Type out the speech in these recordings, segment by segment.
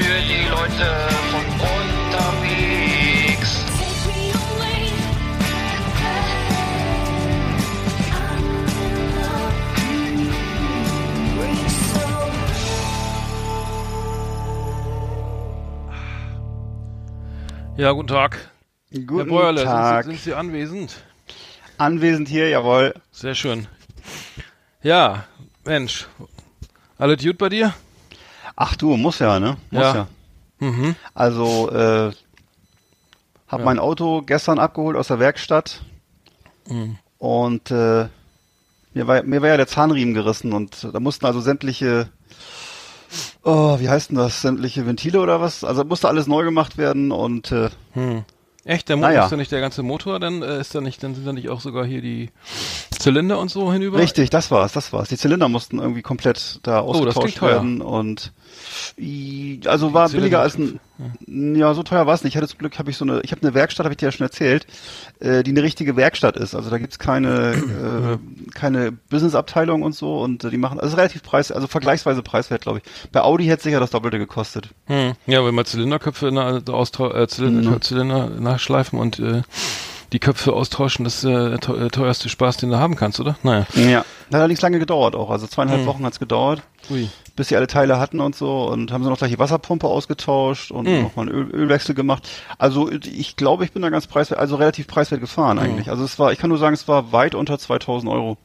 Für die Leute von unterwegs. Ja, guten Tag. Herr Guten Bäuerle, Tag. Sind, Sie, sind Sie anwesend? Anwesend hier, jawohl. Sehr schön. Ja, Mensch. Alles gut bei dir? Ach du, muss ja, ne? Muss Ja. ja. Mhm. Also, äh, hab Ja. mein Auto gestern abgeholt aus der Werkstatt Mhm. und äh, mir war, mir war ja der Zahnriemen gerissen und da mussten also sämtliche, oh, wie heißt denn das, sämtliche Ventile oder was? Also musste alles neu gemacht werden und äh, Hm. Echt? Der Motor Naja. ist ja nicht der ganze Motor, dann äh, ist da nicht, dann sind da nicht auch sogar hier die Zylinder und so hinüber? richtig, das war's, das war's. Die Zylinder mussten irgendwie komplett da Oh, ausgetauscht teuer. werden und i- also war billiger als Zylinder- ein Ja, so teuer war es nicht. Ich hatte zum Glück, habe ich so eine, ich habe eine Werkstatt, habe ich dir ja schon erzählt, äh, die eine richtige Werkstatt ist. Also da gibt's keine, äh, keine Business-Abteilung und so und äh, die machen, also relativ preis, also vergleichsweise preiswert, glaube ich. Bei Audi hätte sicher das Doppelte gekostet. Hm. Ja, wenn man Zylinderköpfe na, austau äh, Zylinder, Mhm. Zylinder nachschleifen und äh, die Köpfe austauschen, das ist äh, der äh, teuerste Spaß, den du haben kannst, oder? Naja. Ja. Hat allerdings lange gedauert auch. Also zweieinhalb Mhm. Wochen hat's gedauert, Ui. bis sie alle Teile hatten und so und haben sie noch gleich die Wasserpumpe ausgetauscht und Mhm. nochmal einen Öl, Ölwechsel gemacht. Also ich glaube, ich bin da ganz preiswert, also relativ preiswert gefahren Mhm. eigentlich. Also es war, ich kann nur sagen, es war weit unter 2000 Euro.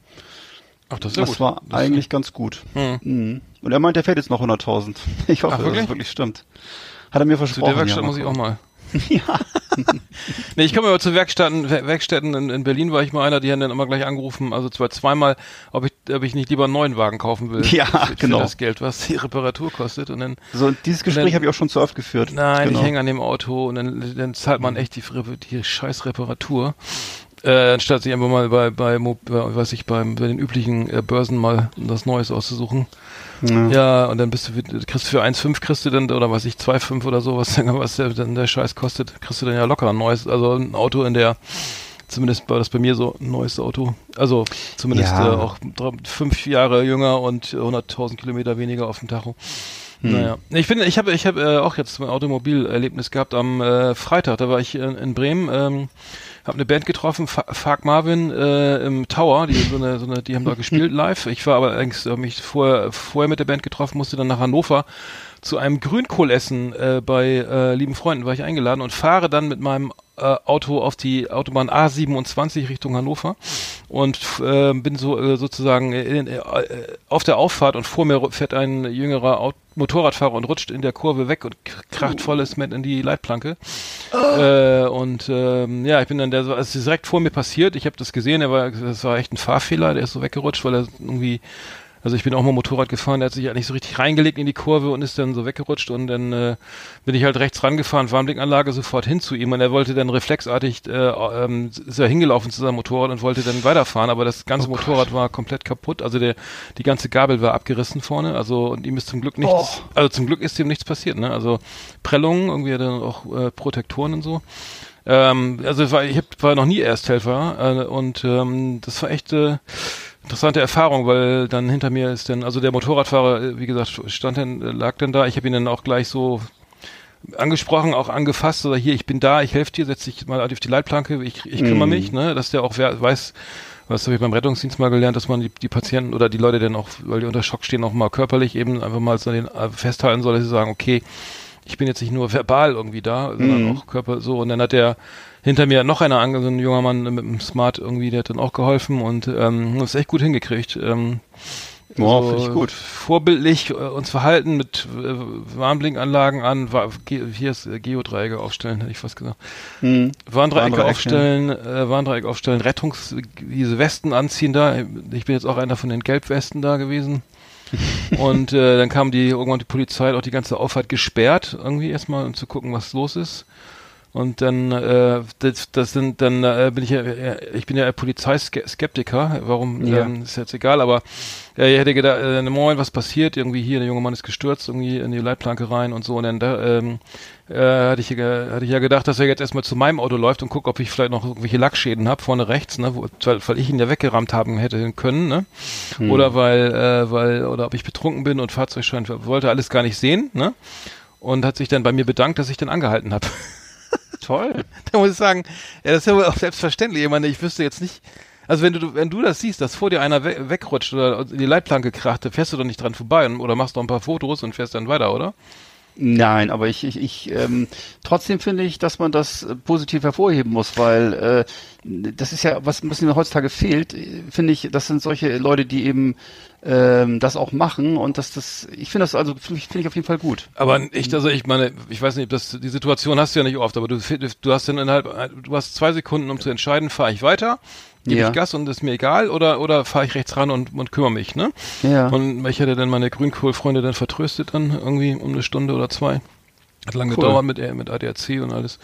Ach, das ist Das gut. war Das ist- eigentlich ganz gut. Hm. Mhm. Und er meint, er fährt jetzt noch 100.000. Ich hoffe, Ach, dass wirklich? es wirklich stimmt. Hat er mir Zu versprochen. der Werkstatt ja, muss ich auch mal. Ja. Nee, ich komme aber zu Werkstätten, Wer- Werkstätten in, in Berlin war ich mal einer, die haben dann immer gleich angerufen, also zwar zweimal, ob ich, ob ich nicht lieber einen neuen Wagen kaufen will. Ja, für, genau. Für das Geld, was die Reparatur kostet und dann, So, und dieses Gespräch habe ich auch schon zu oft geführt. nein, genau. ich hänge an dem Auto und dann, dann zahlt man echt die, die scheiß Reparatur. Äh, anstatt sich einfach mal bei, bei, bei weiß ich, beim, bei den üblichen äh, Börsen mal was Neues auszusuchen. Ja. Ja, und dann bist du, kriegst du für 1,5 kriegst du dann, oder weiß ich, 2,5 oder so, was, dann- was der, dann der Scheiß kostet, kriegst du dann ja locker ein neues, also ein Auto in der, zumindest war das bei mir so ein neues Auto, also zumindest Ja. äh, auch drei, fünf Jahre jünger und 100.000 Kilometer weniger auf dem Tacho. Hm. Naja, ich bin, ich habe, ich habe äh, auch jetzt ein Automobilerlebnis gehabt am äh, Freitag. Da war ich in, in Bremen, ähm, habe eine Band getroffen, Fa Fark Marvin äh, im Tower. Die so eine, so eine, die haben da gespielt live. Ich war aber allerdings hab mich vorher, vorher mit der Band getroffen, musste dann nach Hannover zu einem Grünkohlessen äh, bei äh, lieben Freunden war ich eingeladen und fahre dann mit meinem Auto auf die Autobahn A27 Richtung Hannover und äh, bin so äh, sozusagen in, äh, auf der Auffahrt und vor mir fährt ein jüngerer Aut Motorradfahrer und rutscht in der Kurve weg und kracht volles Met in die Leitplanke. Äh, und ähm, ja, ich bin dann der, also es ist direkt vor mir passiert. Ich habe das gesehen, er war, das war echt ein Fahrfehler, der ist so weggerutscht, weil er irgendwie also ich bin auch mal Motorrad gefahren, der hat sich halt nicht so richtig reingelegt in die Kurve und ist dann so weggerutscht und dann äh, bin ich halt rechts rangefahren, Warnblinkanlage sofort hin zu ihm und er wollte dann reflexartig, äh, ähm, ist er hingelaufen zu seinem Motorrad und wollte dann weiterfahren, aber das ganze Motorrad war komplett kaputt, also der, die ganze Gabel war abgerissen vorne, also und ihm ist zum Glück nichts, also zum Glück ist ihm nichts passiert, ne, also Prellungen, irgendwie dann auch äh, Protektoren und so. Ähm, also war, ich hab, war noch nie Ersthelfer äh, und ähm, das war echt äh, interessante Erfahrung, weil dann hinter mir ist dann, also der Motorradfahrer, äh, wie gesagt, stand dann, äh, lag dann da. Ich habe ihn dann auch gleich so angesprochen, auch angefasst, oder hier, ich bin da, ich helfe dir, setz dich mal auf die Leitplanke, ich, ich kümmere Mhm. mich, ne, dass der auch wer, weiß, was habe ich beim Rettungsdienst mal gelernt, dass man die, die Patienten oder die Leute dann auch, weil die unter Schock stehen, auch mal körperlich eben einfach mal so den äh, festhalten soll, dass sie sagen, okay, ich bin jetzt nicht nur verbal irgendwie da, sondern Mhm. auch Körper so. Und dann hat der hinter mir noch einer, so ein junger Mann mit einem Smart irgendwie, der hat dann auch geholfen und ähm, das echt gut hingekriegt. Ähm, Ja, finde ich gut. Vorbildlich äh, uns verhalten mit äh, Warnblinkanlagen an, wa Ge hier ist äh, Geodreiecke aufstellen, hätte ich fast gesagt. Hm. Warndreiecke Warndreieck, aufstellen, äh, Warndreieck aufstellen, Rettungs, diese Westen anziehen da. Ich bin jetzt auch einer von den Gelbwesten da gewesen. und äh, dann kam die irgendwann die Polizei hat auch die ganze Auffahrt gesperrt irgendwie erstmal um zu gucken was los ist und dann äh, das, das sind dann äh, bin ich ja äh, ich bin ja Polizeiskeptiker warum Ja. ähm, ist jetzt egal aber äh, ich hätte gedacht äh, Moment was passiert irgendwie hier der junge Mann ist gestürzt irgendwie in die Leitplanke rein und so und dann da, ähm, äh, hatte ich, ja- hatte ich ja gedacht, dass er jetzt erstmal zu meinem Auto läuft und guckt, ob ich vielleicht noch irgendwelche Lackschäden habe, vorne rechts, ne, wo, weil, weil ich ihn ja weggerammt haben hätte können, ne? Oder weil, äh, weil, oder ob ich betrunken bin und Fahrzeugschein wollte alles gar nicht sehen, ne? Und hat sich dann bei mir bedankt, dass ich den angehalten habe. Toll. da muss ich sagen, ja, das ist ja wohl auch selbstverständlich. Ich meine, ich wüsste jetzt nicht, also wenn du, wenn du das siehst, dass vor dir einer we wegrutscht oder in die Leitplanke kracht, dann fährst du doch nicht dran vorbei und, oder machst doch ein paar Fotos und fährst dann weiter, oder? Nein, aber ich, ich, ich ähm, trotzdem finde ich, dass man das äh, positiv hervorheben muss, weil äh, das ist ja, was ein bisschen heutzutage fehlt, äh, finde ich, das sind solche Leute, die eben ähm, das auch machen und dass das, ich finde das also, finde ich, finde ich auf jeden Fall gut. Aber ich, also ich meine, ich weiß nicht, das, die Situation hast du ja nicht oft, aber du, du hast dann innerhalb, du hast zwei Sekunden, um zu entscheiden, fahre ich weiter, gebe Ja. ich Gas und ist mir egal, oder, oder fahre ich rechts ran und, und kümmere mich, ne? Ja. Und ich hätte dann meine Grünkohlfreunde dann vertröstet dann irgendwie um eine Stunde oder zwei. Hat lange Cool. gedauert mit, äh, mit ADAC und alles.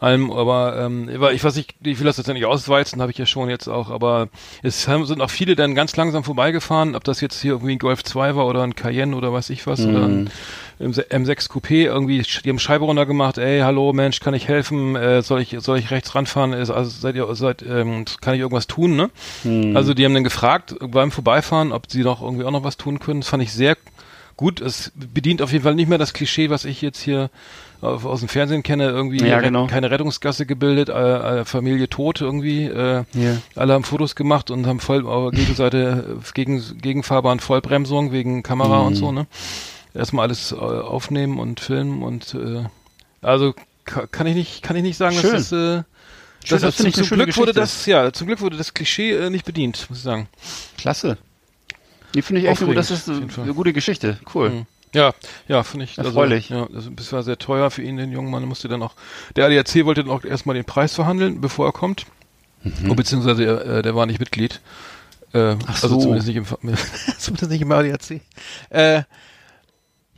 Allem, aber ähm, ich weiß nicht, ich will das jetzt nicht ausweizen, habe ich ja schon jetzt auch, aber es haben, sind auch viele dann ganz langsam vorbeigefahren, ob das jetzt hier irgendwie ein Golf 2 war oder ein Cayenne oder weiß ich was oder ein im Se- M6 Coupé irgendwie, die haben Scheibe runtergemacht, ey, hallo Mensch, kann ich helfen, äh, soll ich soll ich rechts ranfahren, Ist- also seid ihr seid ähm, kann ich irgendwas tun, ne? Also die haben dann gefragt beim Vorbeifahren, ob sie noch irgendwie auch noch was tun können. Das fand ich sehr gut. Es bedient auf jeden Fall nicht mehr das Klischee, was ich jetzt hier aus dem Fernsehen kenne, irgendwie Ja, genau. keine Rettungsgasse gebildet, äh, äh, Familie tot irgendwie. Äh, Ja. Alle haben Fotos gemacht und haben voll auf Gegenseite äh, gegen Gegenfahrbahn Vollbremsung wegen Kamera Mhm. und so, ne? Erstmal alles äh, aufnehmen und filmen und äh, also ka kann ich nicht kann ich nicht sagen, Schön. dass das äh, Schön, das, das zum, zum Glück wurde das ja zum Glück wurde das Klischee äh, nicht bedient, muss ich sagen. Klasse. Die finde ich echt gut. Das ist eine gute Geschichte. Cool. Mhm. Ja, ja, finde ich. Erfreulich. Also, ja, das das war sehr teuer für ihn, den jungen Mann. Musste dann auch, der ADAC wollte dann auch erstmal den Preis verhandeln, bevor er kommt. Mhm. Oh, beziehungsweise er, äh, der war nicht Mitglied. Äh, Ach Also so. zumindest nicht im, zumindest nicht im ADAC. Äh,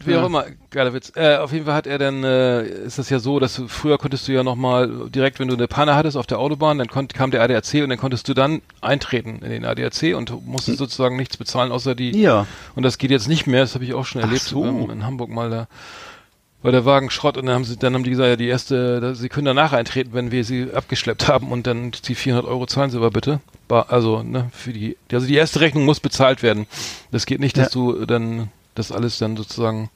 wie Ja. auch immer, geiler Witz. Äh, auf jeden Fall hat er dann, äh, ist das ja so, dass du, früher konntest du ja nochmal, direkt wenn du eine Panne hattest auf der Autobahn, dann konnt, kam der ADAC und dann konntest du dann eintreten in den ADAC und musstest sozusagen nichts bezahlen, außer die, Ja. und das geht jetzt nicht mehr, das habe ich auch schon Ach erlebt so. ähm, in Hamburg mal da war der Wagen Schrott und dann haben sie dann haben die gesagt, ja die erste, sie können danach eintreten, wenn wir sie abgeschleppt haben und dann die 400 Euro zahlen sie aber bitte. Also ne für die, also die erste Rechnung muss bezahlt werden. Das geht nicht, dass du dann das alles dann sozusagen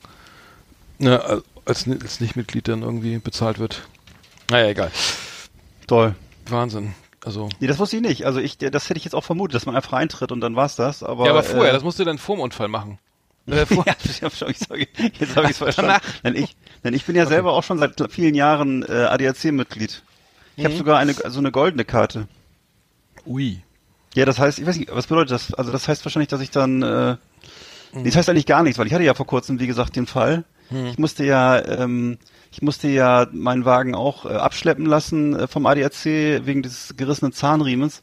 ne, als, als Nichtmitglied dann irgendwie bezahlt wird. Naja, egal. Toll. Wahnsinn. Also Nee, das wusste ich nicht. Also ich, das hätte ich jetzt auch vermutet, dass man einfach eintritt und dann war's das. Aber, ja, aber vorher, äh, das musst du dann vorm Unfall machen. Äh, ja, ich hab schon, sorry, jetzt habe ich es verstanden. Denn ich, denn ich bin ja selber auch schon seit vielen Jahren äh, ADAC-Mitglied. Ich habe sogar eine so eine goldene Karte. ui. Ja, das heißt, ich weiß nicht, was bedeutet das? Also das heißt wahrscheinlich, dass ich dann, äh, nee, das heißt eigentlich gar nichts, weil ich hatte ja vor kurzem, wie gesagt, den Fall. Ich musste ja, ähm, ich musste ja meinen Wagen auch äh, abschleppen lassen äh, vom ADAC wegen des gerissenen Zahnriemens.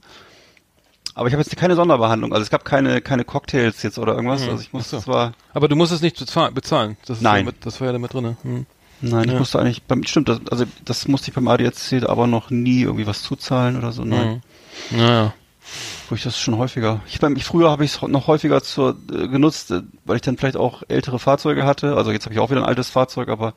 Aber ich habe jetzt keine Sonderbehandlung. Also es gab keine keine Cocktails jetzt oder irgendwas. Also ich musste so. zwar, Aber du musst es nicht bezahlen. Das Nein. Ja mit, das war ja damit drin. Hm. nein, ich Ja. musste eigentlich, beim, stimmt, das, also das musste ich beim ADAC aber noch nie irgendwie was zuzahlen oder so. Nein. Mhm. Naja. Ich das schon häufiger. Ich beim ich früher habe ich es noch häufiger zur äh, genutzt, äh, weil ich dann vielleicht auch ältere Fahrzeuge hatte. Also jetzt habe ich auch wieder ein altes Fahrzeug, aber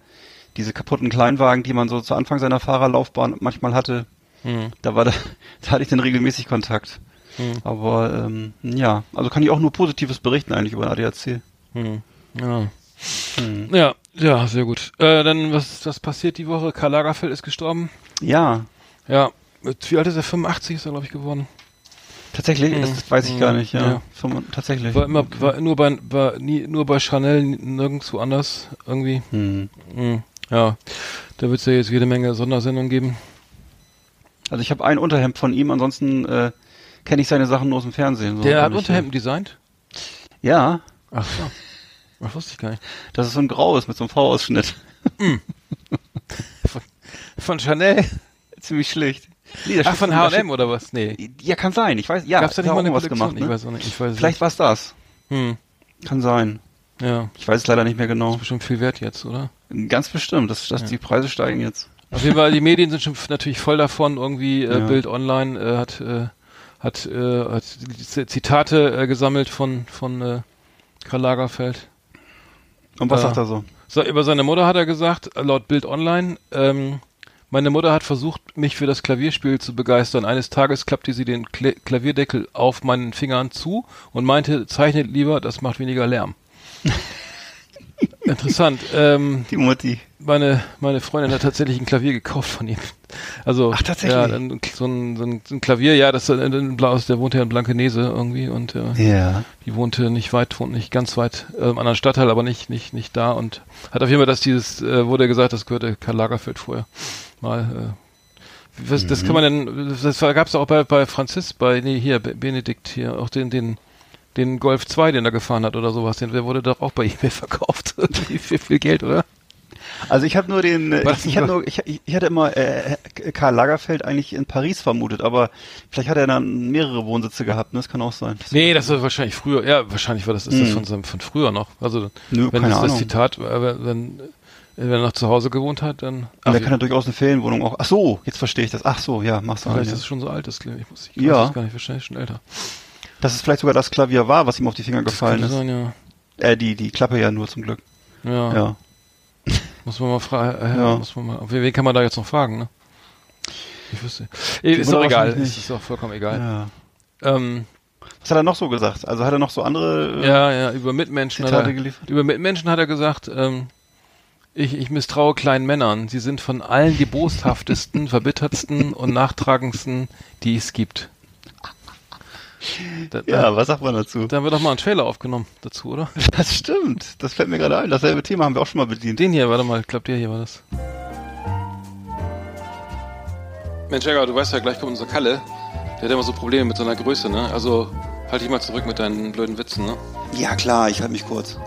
diese kaputten Kleinwagen, die man so zu Anfang seiner Fahrerlaufbahn manchmal hatte, Hm. da war da, da hatte ich dann regelmäßig Kontakt. Hm. Aber ähm, ja, also kann ich auch nur Positives berichten eigentlich über den ADAC. Hm. Ja. Hm. ja, ja, sehr gut. Äh, dann, was, was passiert die Woche? Karl Lagerfeld ist gestorben. Ja, Ja. Wie alt ist er? 85 ist er, glaube ich, geworden. Tatsächlich, Hm. das weiß ich Hm. gar nicht, ja. Ja. Tatsächlich. War immer, war nur bei, war nie, nur bei Chanel, nirgendwo anders, irgendwie. Hm. Hm. Ja. Da wird es ja jetzt jede Menge Sondersendungen geben. Also ich habe ein Unterhemd von ihm, ansonsten äh, kenne ich seine Sachen nur aus dem Fernsehen. So Der hat Unterhemden designt? Ja, Ach so. Das wusste ich gar nicht. das ist so ein graues mit so einem V-Ausschnitt. Von, von Chanel? Ziemlich schlicht. Nee, Ach, von H&M oder was? Nee. Ja, kann sein. Ich weiß, ja. Gab's da nicht mal eine was gemacht, ne? Ich weiß auch nicht. Ich weiß es Vielleicht war's das. nicht. Hm. Kann sein. Ja. Ich weiß es leider nicht mehr genau. Ist bestimmt viel wert jetzt, oder? Ganz bestimmt, dass, dass die Preise steigen jetzt. Auf jeden Fall, die Medien sind schon natürlich voll davon. Irgendwie äh, Ja. Bild Online äh, hat äh, hat, äh, hat Zitate äh, gesammelt von von äh, Karl Lagerfeld. Und was Ja. sagt er so? So, über seine Mutter hat er gesagt, äh, laut Bild Online, ähm, meine Mutter hat versucht, mich für das Klavierspiel zu begeistern. Eines Tages klappte sie den Kla Klavierdeckel auf meinen Fingern zu und meinte, zeichnet lieber, das macht weniger Lärm. Interessant. Ähm, Die Mutti. meine, meine Freundin hat tatsächlich ein Klavier gekauft von ihm. Also, Ach, tatsächlich? Ja, ein, so ein, so ein Klavier, ja, das in Blaus, der wohnt ja in Blankenese irgendwie und äh, Ja. die wohnte nicht weit, wohnt nicht ganz weit äh, im anderen Stadtteil, aber nicht, nicht, nicht da und hat auf jeden Fall, dass dieses, äh, wurde gesagt, das gehörte Karl Lagerfeld vorher mal. Äh, was, Das kann man denn, das gab es auch bei, bei Franzis, bei, nee, hier, Be- Benedikt hier, auch den, den, den Golf 2, den er gefahren hat oder sowas, den, der wurde doch auch bei eBay verkauft. Für viel Geld, oder? Also ich habe nur den, äh, ich, das ich, nur, ich, ich hatte immer äh, Karl Lagerfeld eigentlich in Paris vermutet, aber vielleicht hat er dann mehrere Wohnsitze gehabt, ne? Das kann auch sein. Das- Nee, das war wahrscheinlich früher. Ja, wahrscheinlich war das, ist das Mhm. von, seinem- von früher noch. Also, Nö, wenn das, das. Zitat, äh, wenn, wenn er noch zu Hause gewohnt hat, dann. Ach, er kann ja durchaus eine Ferienwohnung auch. Ach so, jetzt verstehe ich das. Ach so, ja, machst du vielleicht ist es schon so alt, das. Ich muss, ich Ja. es gar nicht, wahrscheinlich schon älter. Dass es vielleicht sogar das Klavier war, was ihm auf die Finger gefallen Könnte ist. sein, ja. Äh, die, die Klappe ja nur zum Glück. Ja. Ja. Muss man mal fragen. Äh, Ja. muss man mal, wen, kann man da jetzt noch fragen, ne? Ich wüsste. Ist doch egal. Ist, ist auch vollkommen egal. ja. Ähm, Was hat er noch so gesagt? Also hat er noch so andere äh, ja, ja, über Mitmenschen hat Zitate er, geliefert? über Mitmenschen hat er gesagt, ähm, ich, ich misstraue kleinen Männern. Sie sind von allen die boshaftesten, verbittertsten und nachtragendsten, die es gibt. Da, Ja, da, was sagt man dazu? da haben wir doch mal einen Trailer aufgenommen dazu, oder? Das stimmt. Das fällt mir gerade ein. Dasselbe Thema haben wir auch schon mal bedient. Den hier, warte mal, ich glaube, der hier war das. Mensch, Jäger, du weißt ja, gleich kommt unser Kalle. Der hat immer so Probleme mit seiner Größe, ne? Also halt dich mal zurück mit deinen blöden Witzen, ne? Ja klar, ich halte mich kurz.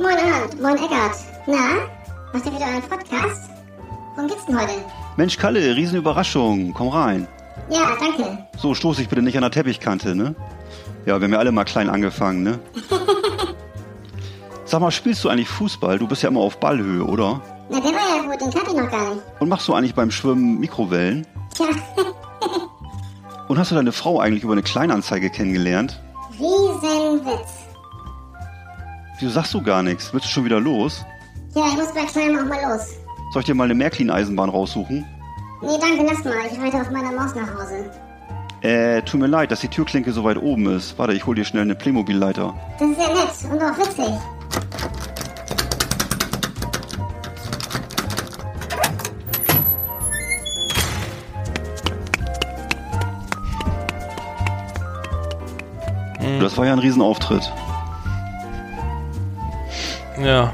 Moin Arndt, moin Eckart. Na, macht ihr wieder einen Podcast? Worum geht's denn heute? Mensch Kalle, Riesenüberraschung. Komm rein. Ja, danke. So, stoß dich bitte nicht an der Teppichkante, ne? Ja, wir haben ja alle mal klein angefangen, ne? Sag mal, spielst du eigentlich Fußball? Du bist ja immer auf Ballhöhe, oder? Na, der war ja gut, den kannte ich noch gar nicht. Und machst du eigentlich beim Schwimmen Mikrowellen? Tja, Und hast du deine Frau eigentlich über eine Kleinanzeige kennengelernt? Riesenwitz. Wieso sagst du gar nichts? Willst du schon wieder los? Ja, ich muss bei Kleinem auch mal los. Soll ich dir mal eine Märklin-Eisenbahn raussuchen? Nee, danke, lass mal. Ich reite auf meiner Maus nach Hause. Äh, tut mir leid, dass die Türklinke so weit oben ist. Warte, ich hol dir schnell eine Playmobil-Leiter. Das ist ja nett und auch witzig. Das war ja ein Riesenauftritt. Ja.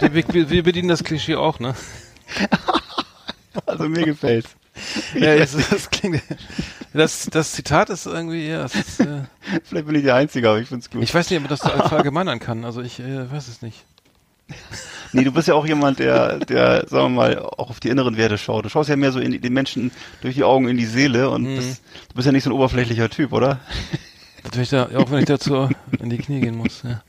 Wir, wir, wir bedienen das Klischee auch, ne? Also mir gefällt's. Ja, das, das klingt. Das, das Zitat ist irgendwie, ja, ist, äh, Vielleicht bin ich der Einzige, aber ich find's gut. ich weiß nicht, ob man das verallgemeinern kann. Also ich äh, weiß es nicht. Nee, du bist ja auch jemand, der, der, sagen wir mal, auch auf die inneren Werte schaut. Du schaust ja mehr so in die, den Menschen durch die Augen in die Seele und bist, du bist ja nicht so ein oberflächlicher Typ, oder? Natürlich da, auch wenn ich dazu in die Knie gehen muss. Ja.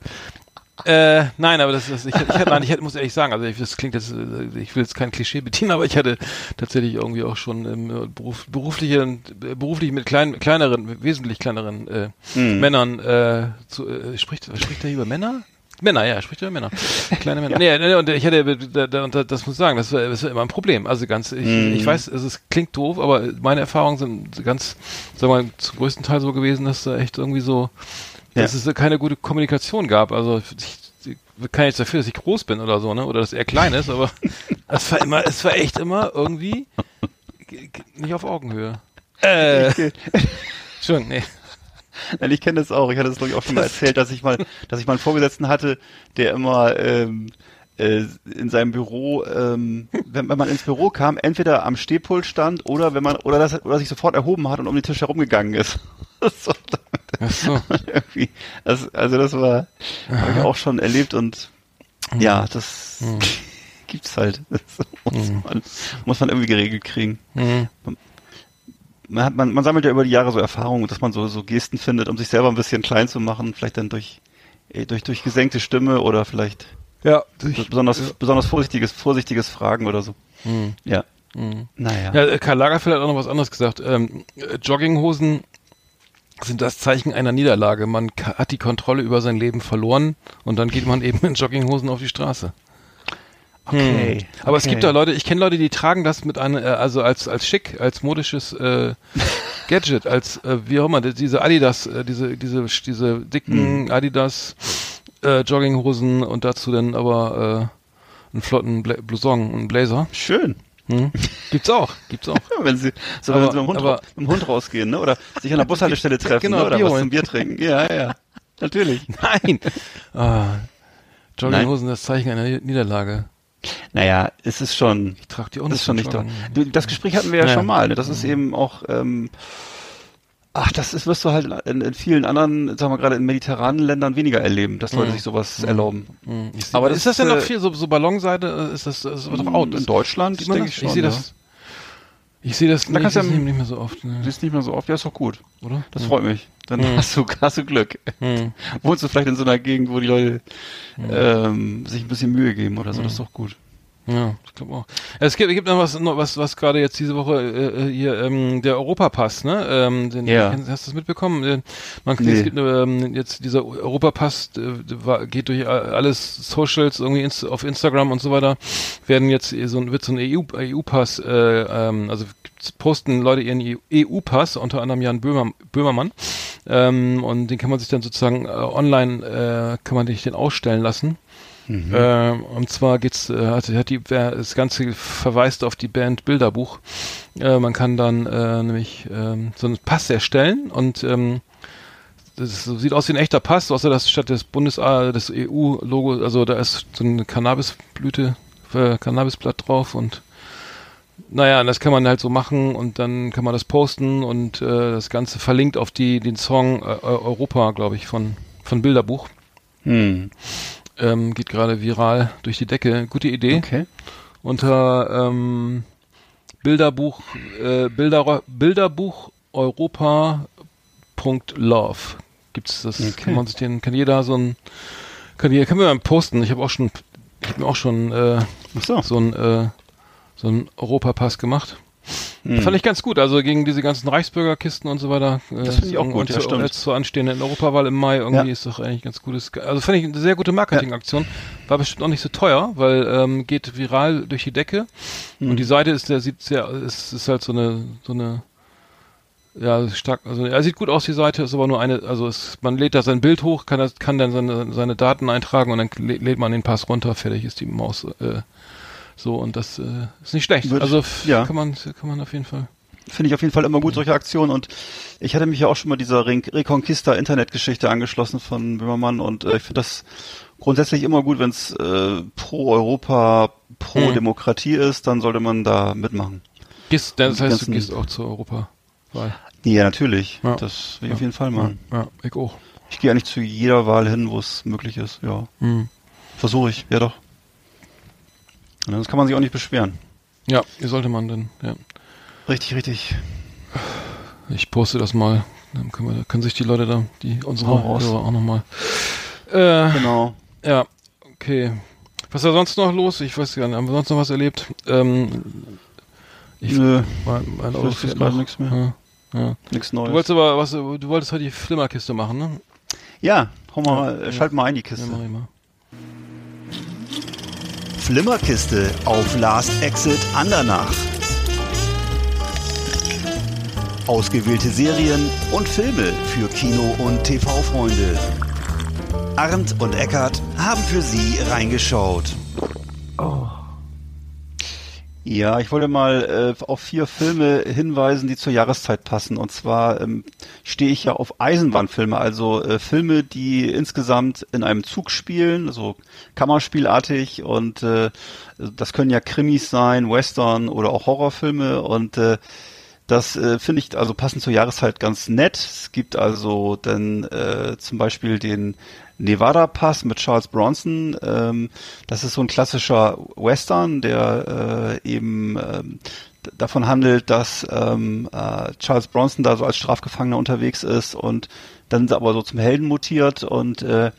Äh, nein, aber das ist, ich, ich, hatte- nein, ich muss ehrlich sagen, also ich, das klingt jetzt, äh, ich will jetzt kein Klischee bedienen, aber ich hatte tatsächlich irgendwie auch schon ähm, Beruf, berufliche, äh, beruflich mit kleinen, kleineren, wesentlich kleineren äh, Mhm. Männern, äh, zu, äh, spricht, spricht er über Männer? Männer, ja, er spricht über Männer. Kleine Männer. Nee, nee, und ich da, da, und da- das muss ich sagen, das war, das war immer ein Problem. Also ganz, ich, Mhm. ich weiß, es ist, klingt doof, aber meine Erfahrungen sind ganz, sagen wir mal, zum größten Teil so gewesen, dass da echt irgendwie so, Ja. dass es keine gute Kommunikation gab. Also ich, ich kann jetzt dafür, dass ich groß bin oder so, ne? Oder dass er klein ist, aber es war immer, es war echt immer irgendwie nicht auf Augenhöhe. Äh. Entschuldigung, nee. Nein, ich kenne das auch. Ich hatte das, glaube ich, auch schon mal erzählt, dass ich mal, dass ich mal einen Vorgesetzten hatte, der immer, ähm, äh, in seinem Büro, ähm, wenn, wenn man ins Büro kam, entweder am Stehpult stand oder wenn man oder das oder sich sofort erhoben hat und um den Tisch herumgegangen ist. so, Ach so. das, also das war habe ich auch schon erlebt und ja, das gibt's halt. Das muss, man, muss man irgendwie geregelt kriegen. Mhm. Man, hat, man, man sammelt ja über die Jahre so Erfahrungen, dass man so, so Gesten findet, um sich selber ein bisschen klein zu machen, vielleicht dann durch, eh, durch, durch gesenkte Stimme oder vielleicht Ja, besonders, besonders vorsichtiges, vorsichtiges Fragen oder so. Mhm. Ja. Naja. Ja, äh, Karl Lagerfeld hat auch noch was anderes gesagt. Ähm, äh, Jogginghosen sind das Zeichen einer Niederlage. Man ka- hat die Kontrolle über sein Leben verloren und dann geht man eben in Jogginghosen auf die Straße. Okay. Aber es okay. gibt da Leute, ich kenne Leute, die tragen das mit einer, äh, also als als schick, als modisches äh, Gadget, als äh, wie auch immer, diese Adidas, äh, diese diese diese dicken Hm. Adidas äh, Jogginghosen und dazu dann aber äh, einen flotten Bla Blouson und Blazer. Schön. Hm? Gibt's auch, gibt's auch. Ja, wenn sie, so Aber- wenn sie mit dem, Hund, aber- mit dem Hund rausgehen, ne? Oder sich an der Bushaltestelle treffen, Genau, ne? Oder Bier was holen. zum Bier trinken. Ja, ja. Natürlich. Nein. Ah, Jogginghosen, das Zeichen einer Niederlage. Naja, es ist schon, Ich trage die auch das nicht ist schon zum nicht toll. Joggen. Du, Das Gespräch hatten wir ja Naja. schon mal, ne? Das ist eben auch, ähm, ach, das ist, wirst du halt in, in vielen anderen, sagen wir gerade in mediterranen Ländern weniger erleben, dass Leute sich sowas erlauben. Hm, Ich, Aber das ist das denn ist, noch äh, viel, so, so Ballonseite, äh, ist das, das wird doch out. In Deutschland denke das? ich schon. Ich sehe ja. das, ich sehe das Da nicht, das ja- nicht mehr so oft, ne, Siehst nicht mehr so oft, ja, ist doch gut. oder? Das freut mich. Dann hast du, hast du Glück. Hm. Wohnst du vielleicht in so einer Gegend, wo die Leute ähm, sich ein bisschen Mühe geben oder so, das ist doch gut. Ja, ich glaube auch. Es gibt, es gibt noch was, noch was, was gerade jetzt diese Woche äh, hier ähm, der Europapass, ne? Ähm, den, Ja. Hast du das mitbekommen? Äh, Man, Nee. Es gibt ähm, jetzt dieser Europapass äh, geht durch a- alles Socials irgendwie ins, auf Instagram und so weiter. Werden jetzt so ein wird so ein EU EU-Pass, äh, ähm, also posten Leute ihren EU-Pass, unter anderem Jan Böhmer, Böhmermann. Ähm, und den kann man sich dann sozusagen äh, online äh, kann man sich den ausstellen lassen. Äh, und zwar geht's, äh, hat, hat die, das Ganze verweist auf die Band Bilderbuch. Äh, man kann dann äh, nämlich ähm, so einen Pass erstellen und ähm, das sieht aus wie ein echter Pass, außer dass statt des Bundes äh, des EU-Logo, also da ist so eine Cannabisblüte, äh, Cannabisblatt drauf und naja, das kann man halt so machen und dann kann man das posten und äh, das Ganze verlinkt auf die den Song äh, Europa, glaube ich, von von Bilderbuch. Hm. Ähm, geht gerade viral durch die Decke. Gute Idee. Okay. Unter ähm, Bilderbuch, äh, Bilder, Bilderbuch Europa.love gibt's das. Okay. Kann man sich den, kann jeder so ein, kann jeder, können wir mal posten. Ich habe auch schon, ich habe mir auch schon äh, so. so ein äh, so ein Europapass gemacht. Hm. Fand ich ganz gut, also gegen diese ganzen Reichsbürgerkisten und so weiter. äh, Das finde ich auch gut, ja, stimmt. Jetzt zur anstehenden Europawahl im Mai irgendwie Ja. ist doch eigentlich ganz gutes. Also fand ich eine sehr gute Marketingaktion. War bestimmt auch nicht so teuer, weil ähm, geht viral durch die Decke. Hm. Und die Seite ist, der sieht sehr, ist, ist halt so eine, so eine, ja, stark, also er sieht gut aus, die Seite, ist aber nur eine, also es, man lädt da sein Bild hoch, kann das, kann dann seine, seine Daten eintragen und dann lä- lädt man den Pass runter, fertig ist die Maus, äh, so und das äh, ist nicht schlecht. Würde also ja. kann man, kann man auf jeden Fall. Finde ich auf jeden Fall immer gut, solche Aktionen. Und ich hatte mich ja auch schon mal dieser Re Reconquista Internetgeschichte angeschlossen von Böhmermann und äh, ich finde das grundsätzlich immer gut, wenn es äh, pro Europa, pro Hm. Demokratie ist, dann sollte man da mitmachen. Gehst, das heißt, du ganzen- gehst auch zur Europawahl. Ja, natürlich. Ja. Das will ich auf jeden Fall machen. Ja, ich auch. Ich gehe eigentlich zu jeder Wahl hin, wo es möglich ist. Ja, Hm. versuche ich. Ja doch. Und sonst kann man sich auch nicht beschweren. Ja, wie sollte man denn, ja. Richtig, richtig. Ich poste das mal. Dann können, wir, können sich die Leute da, die unsere. Hörer auch nochmal. Äh, Genau. ja, okay. Was war sonst noch los? Ich weiß gar nicht. Haben wir sonst noch was erlebt? Ähm, ich, Nö, mein, mein ich Auto fährt gerade nichts mehr. Ja, ja. nichts Du Neues. wolltest aber was, du wolltest heute die Flimmerkiste machen, ne? ja, hau mal, Ja. schalt mal ein die Ja, Kiste. mach ich mal. Flimmerkiste auf Last Exit Andernach. Ausgewählte Serien und Filme für Kino- und TV-Freunde. Arndt und Eckart haben für Sie reingeschaut. Ja, ich wollte mal äh, auf vier Filme hinweisen, die zur Jahreszeit passen. Und zwar ähm, stehe ich ja auf Eisenbahnfilme, also äh, Filme, die insgesamt in einem Zug spielen, so Kammerspielartig. Und äh, das können ja Krimis sein, Western oder auch Horrorfilme. Und äh, das äh, finde ich also passend zur Jahreszeit ganz nett. Es gibt also dann äh, zum Beispiel den Nevada Pass mit Charles Bronson. Ähm, das ist so ein klassischer Western, der äh, eben ähm, davon handelt, dass ähm, äh, Charles Bronson da so als Strafgefangener unterwegs ist und dann aber so zum Helden mutiert und äh,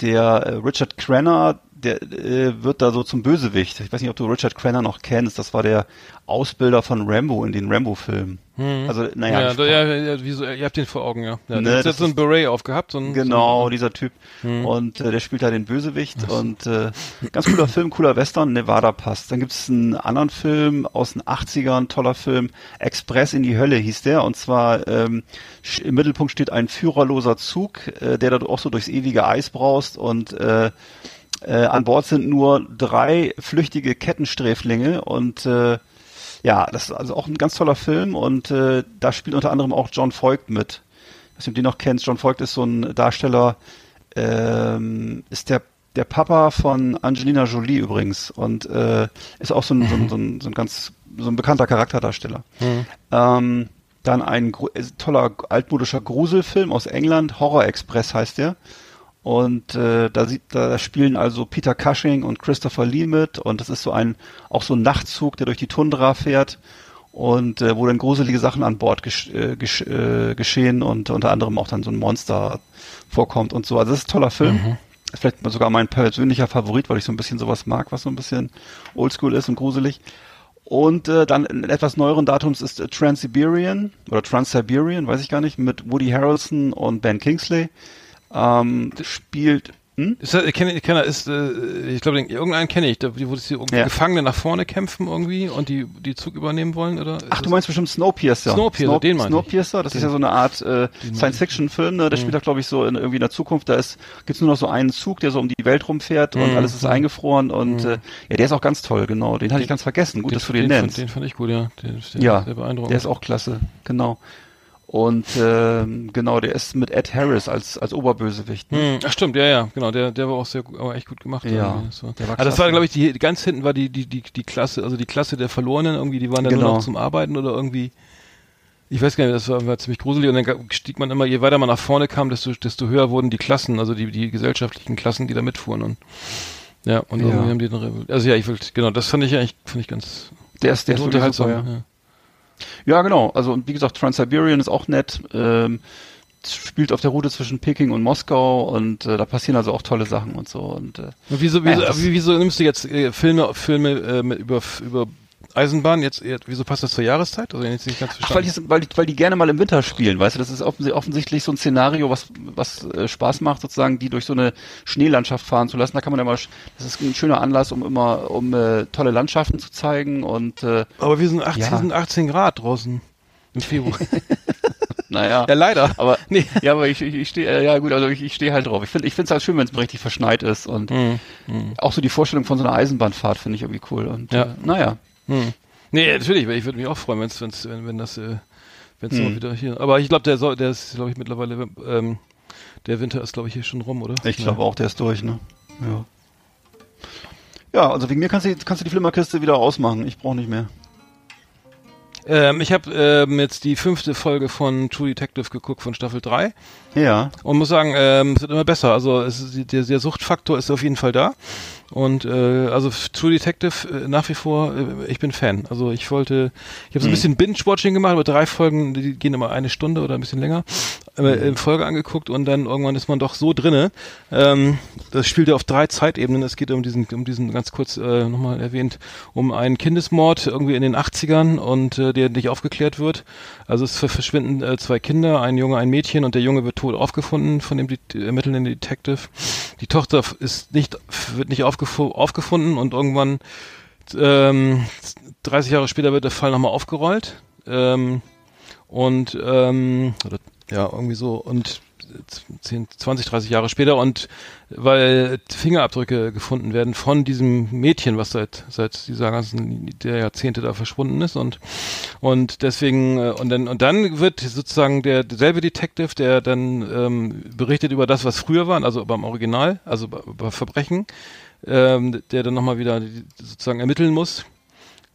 der äh, Richard Crenna, der äh, wird da so zum Bösewicht. Ich weiß nicht, ob du Richard Crenna noch kennst. Das war der Ausbilder von Rambo in den Rambo-Filmen. Also, naja, Ja, da, ja, ja, wieso, ihr habt den vor Augen, ja. ja Ne, der hat so ein Beret aufgehabt. So ein, Genau, So dieser Typ. Und äh, der spielt da den Bösewicht und äh, ganz cooler Film, cooler Western, Nevada Pass. Dann gibt's einen anderen Film aus den 80ern, toller Film, Express in die Hölle hieß der. Und zwar ähm, im Mittelpunkt steht ein führerloser Zug, äh, der da auch so durchs ewige Eis braust und äh, äh, an Bord sind nur drei flüchtige Kettensträflinge und äh, ja, das ist also auch ein ganz toller Film und äh, da spielt unter anderem auch John Voigt mit. Ob du den noch kennst. John Voigt ist so ein Darsteller, ähm, ist der der Papa von Angelina Jolie übrigens und äh, ist auch so ein, so, ein, so, ein, so ein ganz so ein bekannter Charakterdarsteller. Ähm, dann ein äh, toller altmodischer Gruselfilm aus England, Horror Express heißt der. Und äh, da, sieht, da spielen also Peter Cushing und Christopher Lee mit und das ist so ein auch so ein Nachtzug, der durch die Tundra fährt und äh, wo dann gruselige Sachen an Bord gesch äh, gesch äh, geschehen und unter anderem auch dann so ein Monster vorkommt und so. Also das ist ein toller Film. Ist vielleicht sogar mein persönlicher Favorit, weil ich so ein bisschen sowas mag, was so ein bisschen oldschool ist und gruselig. Und äh, dann in etwas neueren Datums ist äh, Trans-Siberian oder Trans-Siberian, weiß ich gar nicht, mit Woody Harrelson und Ben Kingsley. Ähm, spielt, hm? Ist das, ich kenne, ich kenne, ist, äh, ich glaube, den- irgendeinen kenne ich, da, wo die irgendwie Ja. Gefangene nach vorne kämpfen irgendwie und die, die Zug übernehmen wollen, oder? Ach, du meinst bestimmt Snowpiercer. Snowpiercer, den meine ich. Snowpiercer, das ist ja so eine Art äh, Science-Fiction-Film, ne? der spielt da, glaube ich, so in, irgendwie in der Zukunft. Da ist gibt's nur noch so einen Zug, der so um die Welt rumfährt und Mhm. alles ist eingefroren und äh, ja, der ist auch ganz toll, genau. Den hatte ich ganz vergessen. Gut, den, dass du den, den, nennst. Den fand ich gut, ja. Den, der, ja, sehr beeindruckend. der ist auch klasse, genau. Und ähm, genau, der ist mit Ed Harris als als Oberbösewicht. Ne? Hm, ach stimmt, ja, ja, genau, der, der war auch sehr, aber echt gut gemacht. Ja, so. der war ah, das war, glaube ich, die, ganz hinten war die, die, die, die Klasse, also die Klasse der Verlorenen irgendwie, die waren dann nur Genau. noch zum Arbeiten oder irgendwie, ich weiß gar nicht, das war, war ziemlich gruselig und dann stieg man immer, je weiter man nach vorne kam, desto, desto höher wurden die Klassen, also die, die gesellschaftlichen Klassen, die da mitfuhren und, ja, und Ja. irgendwie haben die dann, also ja, ich will, genau, das fand ich eigentlich, fand ich ganz, Der ist der ist unterhaltsam, super, ja. ja. Ja, genau. Also und wie gesagt, Trans-Siberian ist auch nett. Ähm, spielt auf der Route zwischen Peking und Moskau und äh, da passieren also auch tolle Sachen und so. Und äh, wieso, wieso, wie- wieso nimmst du jetzt äh, Filme, Filme äh, über, über Eisenbahn jetzt, wieso passt das zur Jahreszeit? Also jetzt nicht ganz Ach, weil, verstanden. die, weil, weil die gerne mal im Winter spielen, weißt du, das ist offens offensichtlich so ein Szenario, was, was äh, Spaß macht, sozusagen, die durch so eine Schneelandschaft fahren zu lassen. Da kann man ja mal, das ist ein schöner Anlass, um immer, um äh, tolle Landschaften zu zeigen und äh, Aber wir sind 18, Ja. sind 18 Grad draußen im Februar. naja. ja, leider. Aber Nee. ja, aber ich, ich, ich stehe, äh, ja gut, also ich, ich stehe halt drauf. Ich finde, ich finde es halt schön, wenn es richtig verschneit ist und Hm, auch so die Vorstellung von so einer Eisenbahnfahrt finde ich irgendwie cool. Und Ja. äh, naja. Hm. Nee, natürlich, ich würde mich auch freuen, wenn's, wenn's, wenn, wenn das, äh, wenn's Hm. mal wieder hier. Aber ich glaube, der soll, der ist, glaube ich, mittlerweile, ähm, der Winter ist, glaube ich, hier schon rum, oder? Ich Ja. glaube auch, der ist durch, ne? Ja. Ja, also wegen mir kannst du, kannst du die Flimmerkiste wieder ausmachen. Ich brauche nicht mehr. Ähm, ich habe ähm, jetzt die fünfte Folge von True Detective geguckt von Staffel 3. Ja. Und muss sagen, ähm, es wird immer besser. Also es ist, der, der Suchtfaktor ist auf jeden Fall da. Und äh, also True Detective äh, nach wie vor, äh, ich bin Fan. Also ich wollte, ich habe so ein bisschen Binge-Watching gemacht, aber drei Folgen, die gehen immer eine Stunde oder ein bisschen länger, äh, in Folge angeguckt und dann irgendwann ist man doch so drinne. Ähm, das spielt ja auf drei Zeitebenen. Es geht um diesen, um diesen ganz kurz äh, nochmal erwähnt, um einen Kindesmord irgendwie in den 80ern und äh, der nicht aufgeklärt wird. Also es ver- verschwinden äh, zwei Kinder, ein Junge, ein Mädchen und der Junge wird tot aufgefunden von dem ermittelnden Detective. Die Tochter ist nicht, wird nicht aufgef aufgefunden und irgendwann ähm, 30 Jahre später wird der Fall nochmal aufgerollt. Ähm, und ähm, ja, irgendwie so. Und 10, 20, 30 Jahre später und weil Fingerabdrücke gefunden werden von diesem Mädchen, was seit seit dieser ganzen der Jahrzehnte da verschwunden ist und und deswegen äh, und dann und dann wird sozusagen der derselbe Detective, der dann ähm, berichtet über das, was früher war, also beim Original, also bei Verbrechen, ähm, der dann nochmal wieder sozusagen ermitteln muss.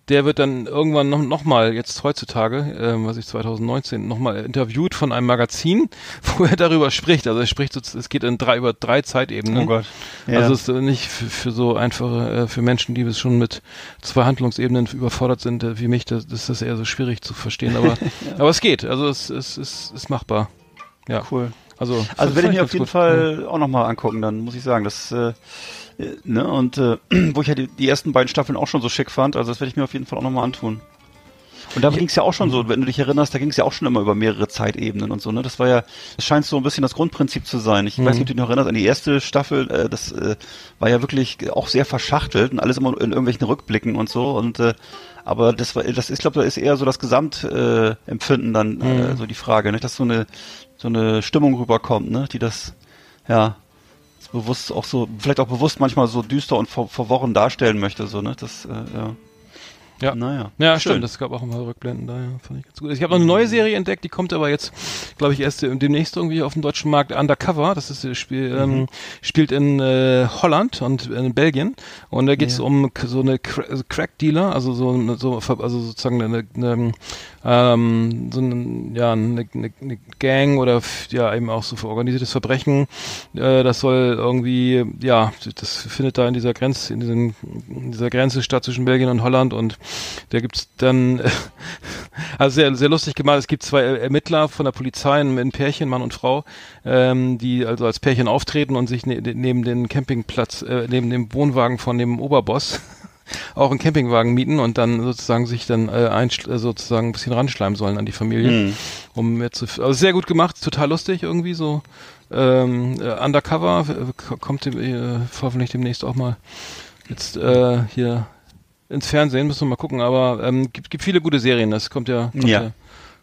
Der wird dann irgendwann noch, noch mal jetzt heutzutage, ähm, was ich 2019, noch mal interviewt von einem Magazin, wo er darüber spricht. Also er spricht, es geht in drei über drei Zeitebenen. Oh Gott. Ja. Also es ist äh, nicht für, für so einfache, äh, für Menschen, die schon mit zwei Handlungsebenen überfordert sind, äh, wie mich, das, das ist eher so schwierig zu verstehen. Aber, aber es geht. Also es, es, es ist machbar. Ja. Cool. Also, Also werde ich mir auf jeden gut. Fall auch nochmal angucken, dann muss ich sagen, das äh, äh, ne und äh, wo ich ja die, die ersten beiden Staffeln auch schon so schick fand, also das werde ich mir auf jeden Fall auch nochmal antun. Und da ging es ja auch schon so, wenn du dich erinnerst, da ging es ja auch schon immer über mehrere Zeitebenen und so, ne? Das war ja, das scheint so ein bisschen das Grundprinzip zu sein. Ich weiß nicht, ob du dich noch erinnerst an die erste Staffel, äh, das äh, war ja wirklich auch sehr verschachtelt und alles immer in irgendwelchen Rückblicken und so und äh, aber das war, das ist, glaube ich, ist eher so das Gesamtempfinden äh, Empfinden dann äh, so die Frage, ne? dass so eine so eine Stimmung rüberkommt, ne? Die das ja bewusst auch so, vielleicht auch bewusst manchmal so düster und ver verworren darstellen möchte, so, ne? Das, äh, ja. Ja. Naja. Ja, Schön. stimmt. Es gab auch ein paar Rückblenden da, ja, fand ich ganz gut. Ich habe noch eine neue Serie entdeckt, die kommt aber jetzt, glaube ich, erst demnächst irgendwie auf dem deutschen Markt. Undercover, das ist äh, Spiel, ähm, spielt in äh, Holland und in Belgien. Und da geht's Ja. um so eine also Crack-Dealer, also so, so also sozusagen eine, eine ähm, so ein, ja, eine, eine, eine Gang oder ja eben auch so für organisiertes Verbrechen. Äh, das soll irgendwie, ja, das findet da in dieser Grenze, in, diesem, in dieser Grenze statt zwischen Belgien und Holland und da gibt's dann, also sehr, sehr lustig gemacht. Es gibt zwei Ermittler von der Polizei, ein ein Pärchen, Mann und Frau, ähm, die also als Pärchen auftreten und sich ne, neben den Campingplatz, äh, neben dem Wohnwagen von dem Oberboss auch einen Campingwagen mieten und dann sozusagen sich dann äh, einschl- äh, sozusagen ein bisschen ranschleimen sollen an die Familie, Mhm. um mehr zu, also sehr gut gemacht, total lustig irgendwie so. Ähm, äh, Undercover äh, kommt dem, äh, hoffentlich demnächst auch mal jetzt äh, hier ins Fernsehen, müssen wir mal gucken, aber ähm, gibt, gibt viele gute Serien, das kommt ja, kommt Ja. ja.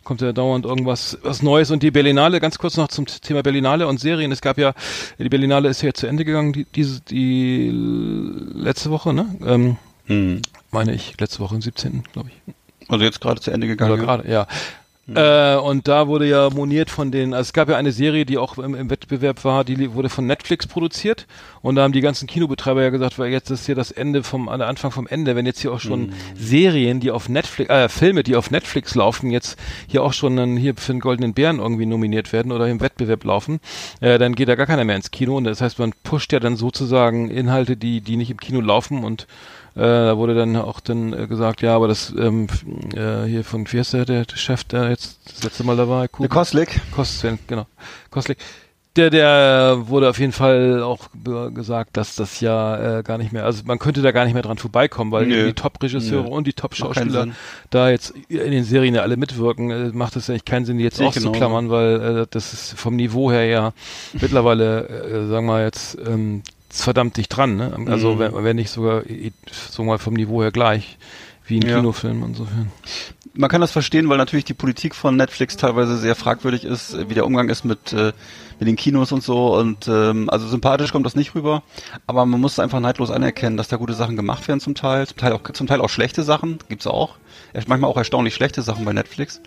kommt ja dauernd irgendwas was Neues und die Berlinale, ganz kurz noch zum Thema Berlinale und Serien. Es gab ja, die Berlinale ist ja zu Ende gegangen, die, diese, die letzte Woche, ne? Ähm, Hm. meine ich, letzte Woche, am 17., glaube ich. Also jetzt gerade zu Ende gegangen. Oder gerade, ja. Äh, und da wurde ja moniert von den, also es gab ja eine Serie, die auch im, im Wettbewerb war, die wurde von Netflix produziert. Und da haben die ganzen Kinobetreiber ja gesagt, weil jetzt ist hier das Ende vom, an der Anfang vom Ende, wenn jetzt hier auch schon Serien, die auf Netflix, äh, Filme, die auf Netflix laufen, jetzt hier auch schon dann hier für den Goldenen Bären irgendwie nominiert werden oder im Wettbewerb laufen, äh, dann geht da gar keiner mehr ins Kino. Und das heißt, man pusht ja dann sozusagen Inhalte, die, die nicht im Kino laufen und äh, da wurde dann auch dann äh, gesagt, ja, aber das ähm, äh, hier von wie heißt der, der Chef, der jetzt das letzte Mal da war, Der Kuhn, Koslik. Kostlen, genau, Kostlik. Der, der wurde auf jeden Fall auch gesagt, dass das ja äh, gar nicht mehr, also man könnte da gar nicht mehr dran vorbeikommen, weil Nö. die Top-Regisseure und die Top-Schauspieler da jetzt in den Serien ja alle mitwirken, äh, macht es eigentlich keinen Sinn, die jetzt Sehe auszuklammern, weil äh, das ist vom Niveau her ja mittlerweile, äh, sagen wir jetzt, ähm, ist verdammt dicht dran, ne? Also Mhm. wenn, wenn nicht sogar, so mal vom Niveau her gleich, wie ein Ja. Kinofilm insofern. Man kann das verstehen, weil natürlich die Politik von Netflix teilweise sehr fragwürdig ist, wie der Umgang ist mit, äh, mit den Kinos und so. Und ähm, also sympathisch kommt das nicht rüber, aber man muss einfach neidlos anerkennen, dass da gute Sachen gemacht werden zum Teil, zum Teil auch, zum Teil auch schlechte Sachen, gibt's auch. Manchmal auch erstaunlich schlechte Sachen bei Netflix.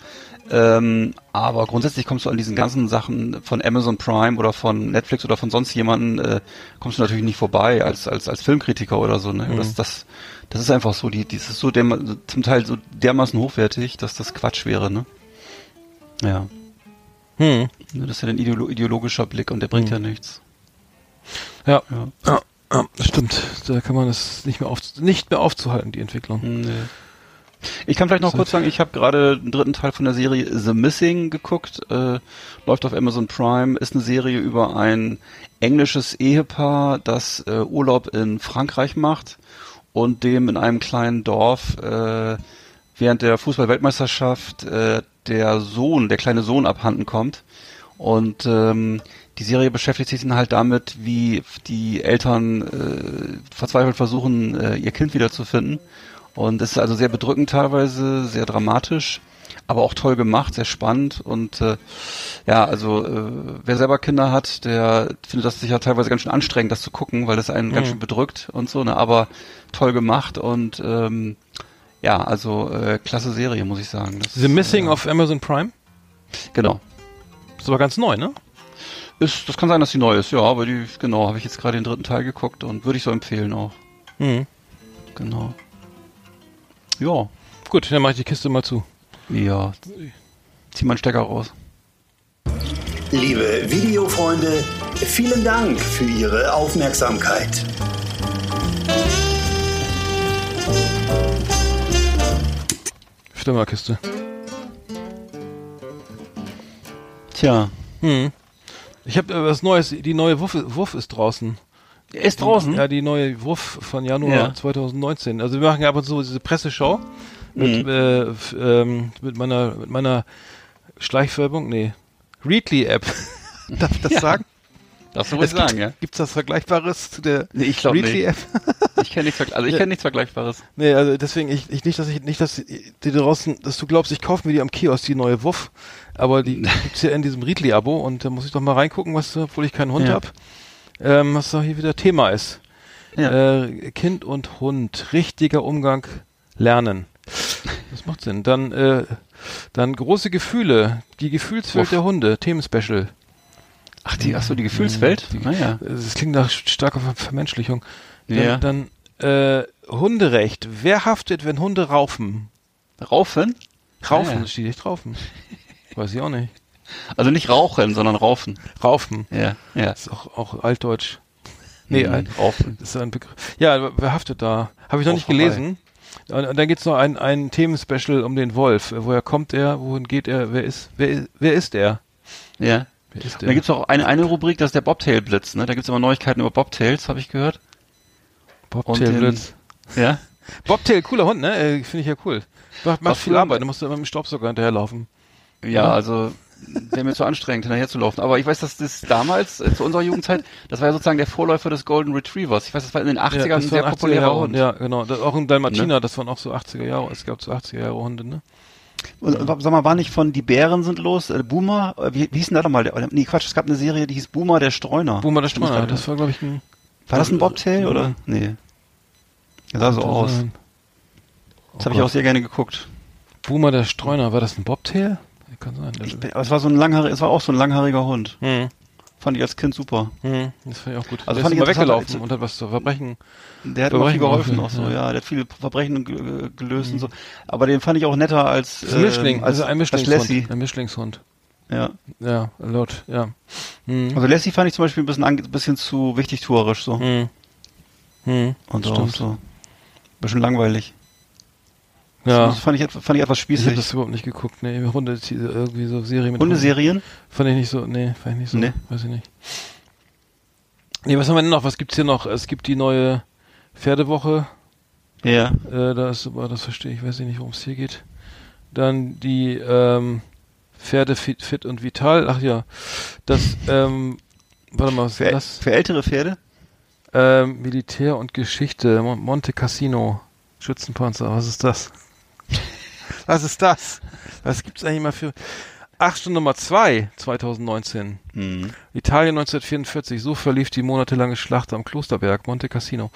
Ähm, aber grundsätzlich kommst du an diesen ganzen Sachen von Amazon Prime oder von Netflix oder von sonst jemanden, äh, kommst du natürlich nicht vorbei als, als, als Filmkritiker oder so. Ne? Das, das, das ist einfach so, die, die ist so derma zum Teil so dermaßen hochwertig, dass das Quatsch wäre, ne? Ja. Hm. Das ist ja ein ideolo ideologischer Blick und der bringt ja nichts. Ja. Ja. Ja. stimmt. Da kann man es nicht mehr auf, nicht mehr aufzuhalten, die Entwicklung. Nee. Ich kann vielleicht noch kurz sagen, ich habe gerade den dritten Teil von der Serie The Missing geguckt, äh, läuft auf Amazon Prime, ist eine Serie über ein englisches Ehepaar, das äh, Urlaub in Frankreich macht und dem in einem kleinen Dorf äh, während der Fußball-Weltmeisterschaft äh, der Sohn, der kleine Sohn abhanden kommt. Und ähm, die Serie beschäftigt sich dann halt damit, wie die Eltern äh, verzweifelt versuchen, äh, ihr Kind wiederzufinden. Und es ist also sehr bedrückend teilweise, sehr dramatisch. aber auch toll gemacht, sehr spannend und äh, ja, also äh, wer selber Kinder hat, der findet das sicher teilweise ganz schön anstrengend, das zu gucken, weil das einen ganz Mhm. schön bedrückt und so, ne, aber toll gemacht und ähm, ja, also äh, klasse Serie, muss ich sagen. Das, The Missing äh, auf Amazon Prime? Genau. Ist aber ganz neu, ne? Ist, das kann sein, dass die neu ist, ja, aber die, genau, habe ich jetzt gerade den dritten Teil geguckt und würde ich so empfehlen auch. Mhm. Genau. Ja, Gut, dann mache ich die Kiste mal zu. ja. Zieh mal einen Stecker raus. Liebe Videofreunde, vielen Dank für Ihre Aufmerksamkeit. Flimmerkiste. Tja. Hm. Ich habe äh, was Neues, die neue Wuff, Wuff ist draußen. Er ist draußen? Ja, die neue Wuff von Januar Ja. 2019. Also wir machen ja ab und zu diese Presseschau mit, Mhm. äh, f- ähm, mit meiner mit meiner Schleichwerbung, nee, Readly-App. Darf ich das Ja. sagen? Darfst du ruhig Es gibt, sagen, ja? Gibt's das Vergleichbares zu der Nee, ich glaub nicht. Readly-App? Ich kenne nichts, also ich Ja. kenne nichts Vergleichbares. Nee, also deswegen, ich, ich nicht, dass ich nicht, dass die draußen, dass du glaubst, ich kaufe mir die am Kiosk, die neue Wuff, aber die gibt's ja in diesem Readly-Abo und da muss ich doch mal reingucken, was, obwohl ich keinen Hund Ja. hab, ähm, was da hier wieder Thema ist. Ja. Äh, kind und Hund, richtiger Umgang lernen. Das macht Sinn. Dann, äh, dann große Gefühle, die Gefühlswelt Uff. der Hunde, Themenspecial. Ach, die, ach so, die Gefühlswelt? Die- naja. Das klingt nach starker Ver Vermenschlichung. Dann, Ja. dann äh, Hunderecht. Wer haftet, wenn Hunde raufen? Raufen? Raufen, Ah, ja. steht nicht raufen. Weiß ich auch nicht. Also nicht rauchen, sondern raufen. Raufen. Ja, ja. Das ist auch, auch altdeutsch. Nee, Mhm, alt, raufen. ist ein Begriff. Ja, wer haftet da? Habe ich noch nicht Rauferei. gelesen. Und, und dann gibt's noch ein, ein Themenspecial um den Wolf. Woher kommt er? Wohin geht er? Wer ist, wer, wer ist er? Ja. Wer ist Und dann gibt's auch eine, eine Rubrik, das ist der Bobtail-Blitz, ne? Da gibt's immer Neuigkeiten über Bobtails, habe ich gehört. Bobtail und den- Blitz. Ja? Bobtail, cooler Hund, ne? Äh, Finde ich ja cool. Macht, macht viel Arbeit, da musst du immer mit dem Staubsauger hinterherlaufen. Ja, Oder? also wäre mir zu anstrengend, hinterher zu laufen. Aber ich weiß, dass das damals, äh, zu unserer Jugendzeit, das war ja sozusagen der Vorläufer des Golden Retrievers. Ich weiß, das war in den 80ern Ja, ein sehr waren 80er populärer Jahre Hund. Ja, genau. Das, auch ein Dalmatiner, Ne? das waren auch so 80er Jahre. Es gab so 80er Jahre Hunde, ne? Und, sag mal, war nicht von Die Bären sind los, äh, Boomer, äh, wie, wie hieß denn da nochmal? Der, nee, Quatsch, es gab eine Serie, die hieß Boomer der Streuner. Boomer der Stimmt Streuner, das war, glaube ich, ein... War das ein Bobtail oder? Nee. Das sah so aus. Sein. Das habe ich auch sehr gerne geguckt. Boomer der Streuner, war das ein Bobtail? Kann sein. Ich bin, aber es war so ein langhaariger, es war auch so ein langhaariger Hund. hm. Fand ich als Kind super. Hm. Das fand ich auch gut. Also der fand ist ich immer interessant, weggelaufen als- und hat was zu Verbrechen. Der hat immer viel Verbrechen geholfen auch, so, ja. ja. Der hat viele Verbrechen ge- gelöst und so. Aber den fand ich auch netter als, Das ist ein Mischling, als, also ein als Mischlingshund. Lassie. Ein Mischlingshund. Ja. Ja, laut, ja. Hm. Also Lassie fand ich zum Beispiel ein bisschen, ange- bisschen zu wichtig tuerisch so. Hm. Hm. Und so, Stimmt. so. Ein bisschen langweilig. Ja. Das fand ich, fand ich etwas Ich habe spießig. das überhaupt nicht geguckt. Nee, Hunde, irgendwie so Serie mit Hundeserien? Hunden. Fand ich nicht so, nee, fand ich nicht so. Nee. Weiß ich nicht. Nee, was haben wir denn noch? Was gibt's hier noch? Es gibt die neue Pferdewoche. Ja. Äh, da ist aber, das verstehe ich, weiß ich nicht, worum es hier geht. Dann die ähm, Pferde fit, fit und vital. Ach ja, das, ähm, warte mal, was Für, ist das? für ältere Pferde? Ähm, Militär und Geschichte, Mon Monte Cassino, Schützenpanzer, was ist das? Was ist das? Was gibt's eigentlich mal für... Ach, Stunde Nummer zwei, 2019. Hm. Italien 1944, so verlief die monatelange Schlacht am Klosterberg, Monte Cassino.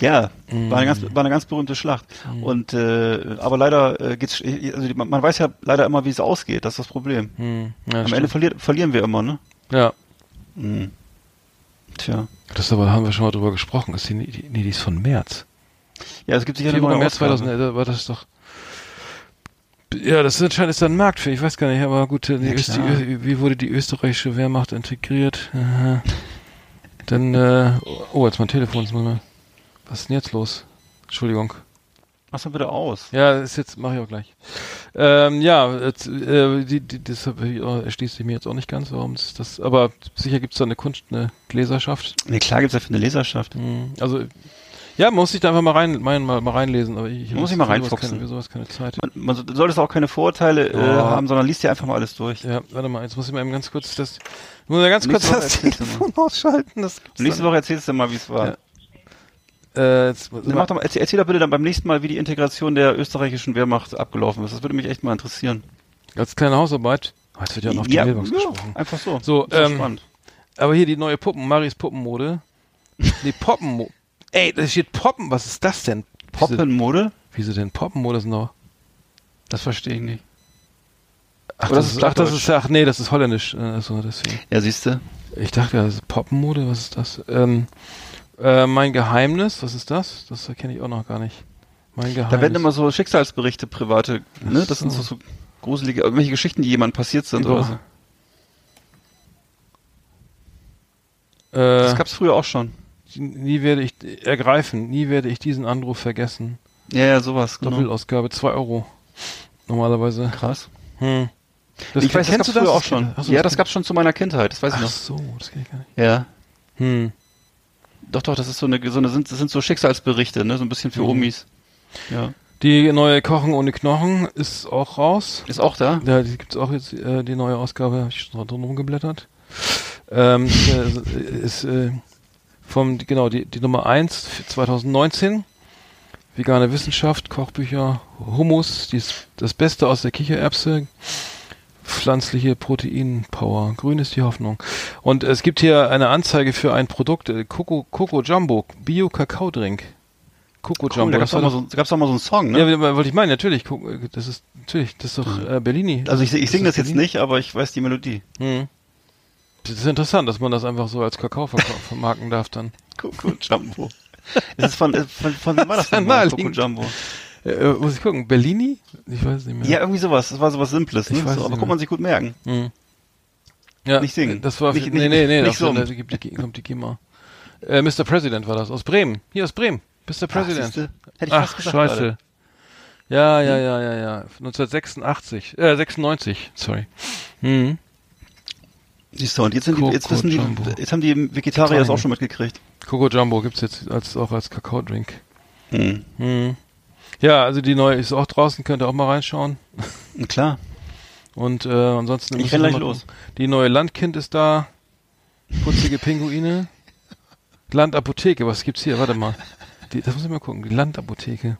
Ja, Mhm. war, eine ganz, war eine ganz berühmte Schlacht. Und äh, aber leider äh, geht's, also man, man weiß ja leider immer, wie es ausgeht. Das ist das Problem. Hm, ja, Am stimmt. Ende verliert, verlieren wir immer, ne? ja. Hm. Tja. Das aber haben wir schon mal drüber gesprochen. Ist die, die, nee, die ist von März. Ja, es gibt sicher eine Februar, neue März Ausgabe. 2000, da war das doch. Ja, das ist anscheinend ist da ein Markt für, ich weiß gar nicht, aber gut, die Ja, Öst, die, wie wurde die österreichische Wehrmacht integriert? Aha. Dann, äh, oh, jetzt mein Telefon, muss man, was ist denn jetzt los? Entschuldigung. Mach's mal bitte aus. Ja, ist jetzt, mache ich auch gleich. Ähm, ja, jetzt, äh, die, die, das auch- erschließt sich mir jetzt auch nicht ganz, warum ist das, aber sicher gibt's da eine Kunst, eine Leserschaft. Nee, klar gibt's ja für eine Leserschaft. Hm, Also, ja, man muss sich da einfach mal rein, mal, mal, mal reinlesen, aber ich, Man muss sich mal reinfuchsen. Keine, sowas keine Zeit. Man, man so- solltest auch keine Vorurteile äh, Ja. haben, sondern liest dir einfach mal alles durch. Ja, warte mal, jetzt muss ich mal eben ganz kurz das, ich muss mal ganz kurz das Telefon ausschalten. Das nächste Woche erzählst du mal, wie es war. Ja. Äh, jetzt, mach doch mal, erzähl, erzähl doch bitte dann beim nächsten Mal, wie die Integration der österreichischen Wehrmacht abgelaufen ist. Das würde mich echt mal interessieren. Als kleine Hausarbeit. Oh, jetzt wird ja noch auf die Mailbox gesprochen. einfach so. So, ähm, spannend. Aber hier die neue Puppen, Maris Puppenmode. Nee, Poppenmode. Ey, da steht Poppen. Was ist das denn? Poppenmode? wieso denn Poppenmode ist noch? Das verstehe ich nicht. Ach, Oder das, ist ach, das ist, ach nee, das ist holländisch. Äh, so, deswegen. Ja, siehst du. Ich dachte, das ist Poppenmode, was ist das? Ähm, äh, mein Geheimnis, was ist das? Das kenne ich auch noch gar nicht. Mein Geheimnis. Da werden immer so Schicksalsberichte, private, ne? Das sind so. so, so gruselige, irgendwelche Geschichten, die jemand passiert sind Über- oder so. äh, Das gab's früher auch schon. Nie werde ich ergreifen, nie werde ich diesen Anruf vergessen. Ja, ja, sowas. Genau. Doppelausgabe, 2 Euro. Normalerweise. Krass. Hm. ich weiß, das gab's früher auch schon. Achso, ja, das gab's schon zu meiner Kindheit, das weiß ich Ach noch. so, das kenne ich gar nicht. Ja. Hm. Doch, doch, das ist so eine, so eine sind, das sind so Schicksalsberichte, ne? So ein bisschen für Mhm. Omis. Ja. Die neue Kochen ohne Knochen ist auch raus. Ist auch da? Ja, die gibt's auch jetzt, äh, die neue Ausgabe, habe ich schon drin rumgeblättert. Ähm, äh, ist äh, vom, genau, die, die Nummer 1 für 2019. Vegane Wissenschaft, Kochbücher, Hummus, dies, das Beste aus der Kichererbse, pflanzliche Proteinpower. Grün ist die Hoffnung. Und es gibt hier eine Anzeige für ein Produkt, äh, Coco, Coco Jumbo, Bio-Kakao-Drink. Coco Cool, Jumbo. da das gab's war auch, mal doch, so, gab's auch mal so einen Song, ne? ja, wollte ich meinen, natürlich. äh, Das ist natürlich, das ist doch äh, Bellini. also ich, ich singe das ist jetzt Bellini. nicht, aber ich weiß die Melodie. Hm. Das ist interessant, dass man das einfach so als Kakao vermarkten darf dann. Coco Jumbo. Es ist von, äh, von, von wem war das ist nochmal? Coco. Jumbo. Äh, muss ich gucken, Bellini? Ich weiß es nicht mehr. Ja, irgendwie sowas. Das war sowas Simples, ne? So, es aber kann man sich gut merken. Hm. ja nicht singen. Das war, Nicht- nee, nee, nee, nicht da gibt die, kommt die GEMA. Äh, Mr. President war das, aus Bremen. Hier aus Bremen. Mr. President. Hätte ich Ach, fast gesagt scheiße. gerade. Ja, ja, ja, ja, ja. 1986, äh, 96, sorry. Hm. Siehst du, und jetzt, sind die, jetzt wissen die, jetzt haben die Vegetarier das auch schon mitgekriegt. Coco Jumbo gibt's jetzt als, auch als Kakao-Drink. Hm. Hm. Ja, also die neue ist auch draußen, könnt ihr auch mal reinschauen. Klar. Und äh, ansonsten Ich renn gleich los. Die neue Landkind ist da. Putzige Pinguine. Landapotheke, was gibt's hier? Warte mal. Die, das muss ich mal gucken. Die Landapotheke.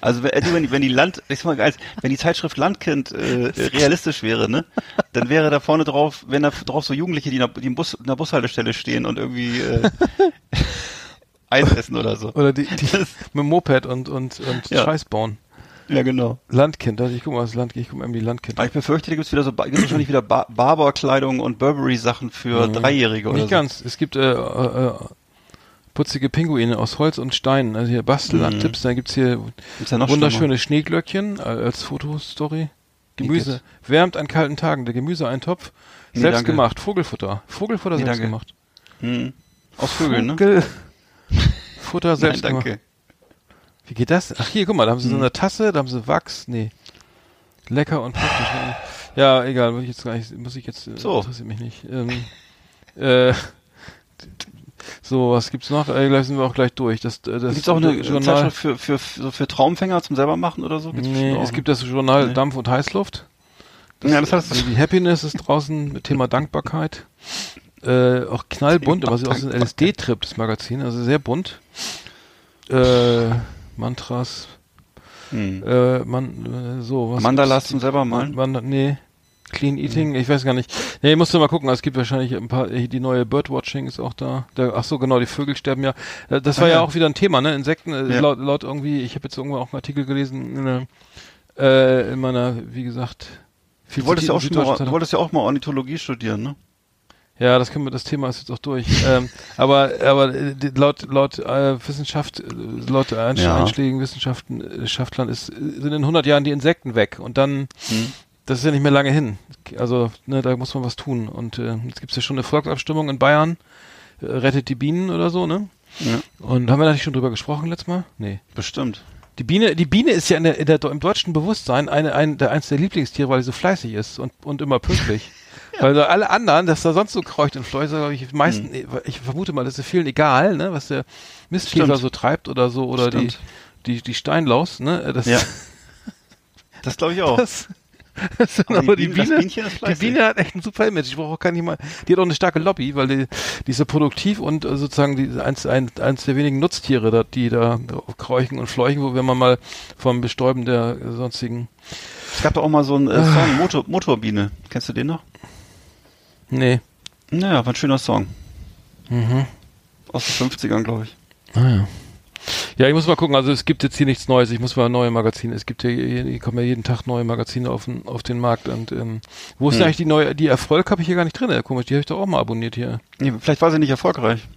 Also wenn, also wenn, die Land, ich sag mal geil, wenn die Zeitschrift Landkind äh, realistisch wäre, ne, dann wäre da vorne drauf, wenn da drauf so Jugendliche, die, in der- die im Bus, in der Bushaltestelle stehen und irgendwie äh, Eis essen oder so. Oder die, die mit Moped und, und, und Ja. Scheiß bauen. Ja, genau. Landkind, also ich guck mal, was Land, ich guck mal, die Landkind. Aber ich befürchte, da gibt's wieder so, gibt's wahrscheinlich wieder ba Barberkleidung und Burberry-Sachen für Dreijährige oder Mhm. Nicht so. ganz. Es gibt äh, äh, äh, putzige Pinguine aus Holz und Stein. Also hier Basteltipps. Dann gibt's hier Ist ja noch wunderschöne Schneeglöckchen äh, als Fotostory. Gemüse. Wärmt an kalten Tagen. Der Gemüseeintopf. Nee, Selbst danke. gemacht. Vogelfutter. Vogelfutter Nee, selbst danke. gemacht. Hm. Aus Vögeln, ne? Futter selbst Nein, gemacht. danke. Wie geht das? Ach hier, guck mal, da haben sie so Hm. eine Tasse, da haben sie Wachs. Nee. Lecker und praktisch. Ja, egal, muss ich jetzt gar nicht, muss ich jetzt, äh, So. interessiert mich nicht. Ähm, äh, so, was gibt's noch? Äh, gleich sind wir auch gleich durch. Das, äh, das Gibt's auch eine Journal. Zeitschrift für, für, für, für Traumfänger zum selber machen oder so? Gibt's Nee, es ne? gibt das Journal Nee. Dampf und Heißluft. Ja, das heißt, Also die Happiness ist draußen mit Thema Dankbarkeit. Äh, auch knallbunt, aber auch so ein LSD-Trip, das Magazin, also sehr bunt. Äh, Mantras, hm. äh, man, äh, so, was. Mandalas zum selber malen? Man, nee. Clean Eating, ich weiß gar nicht. Nee, musst du mal gucken, es gibt wahrscheinlich ein paar, äh, die neue Birdwatching ist auch da. Der, ach so, genau, die Vögel sterben ja. Äh, Das war Ah, ja. ja. auch wieder ein Thema, ne? Insekten, äh, Ja. laut, laut irgendwie, ich habe jetzt irgendwo auch einen Artikel gelesen, in, äh, in meiner, wie gesagt, Du wolltest ja auch schon mal, du wolltest ja auch mal Ornithologie studieren, ne? ja, das können wir, das Thema ist jetzt auch durch. ähm, aber aber äh, die- laut laut äh, Wissenschaft, äh, laut Einsch Ja. einschlägigen Wissenschaftlern ist, äh, sind in 100 Jahren die Insekten weg und dann, Hm. Das ist ja nicht mehr lange hin. Also ne, da muss man was tun. Und äh, jetzt gibt's ja schon eine Volksabstimmung in Bayern, äh, rettet die Bienen oder so, ne? Ja, Und haben wir da nicht schon drüber gesprochen letztes Mal? Nee. bestimmt. Die Biene, die Biene ist ja in der, in der, im deutschen Bewusstsein eine, ein, der, eins der Lieblingstiere, weil sie so fleißig ist und, und immer pünktlich. Weil so alle anderen, dass da sonst so kreucht und fleucht, glaube ich, meisten, ich vermute mal, das ist vielen egal, ne, was der Mistkäfer so treibt oder so, oder die, Stimmt. die, die Steinlaus, ne, das, Ja. Das glaube ich auch. das, Aber aber die die Biene- das Biene, die. Biene hat echt ein super Image. Ich brauche auch gar nicht mal, die hat auch eine starke Lobby, weil die, die ist so produktiv und äh, sozusagen die, eins, ein, eins der wenigen Nutztiere, da, die da kräuchen und fleuchen, wo wenn man mal vom Bestäuben der äh, sonstigen, Es gab doch auch mal so einen äh, Song, Motor, Motorbiene. Kennst du den noch? nee, Naja, war ein schöner Song. mhm. Aus den 50ern, glaube ich. Ah, ja. Ja, ich muss mal gucken, also es gibt jetzt hier nichts Neues, ich muss mal neue Magazine, es gibt ja, hier kommen ja jeden Tag neue Magazine auf den, auf den Markt und ähm, wo ist denn Hm. eigentlich die neue, die Erfolg habe ich hier gar nicht drin, ja, komisch, die habe ich doch auch mal abonniert hier. Nee, vielleicht war sie nicht erfolgreich.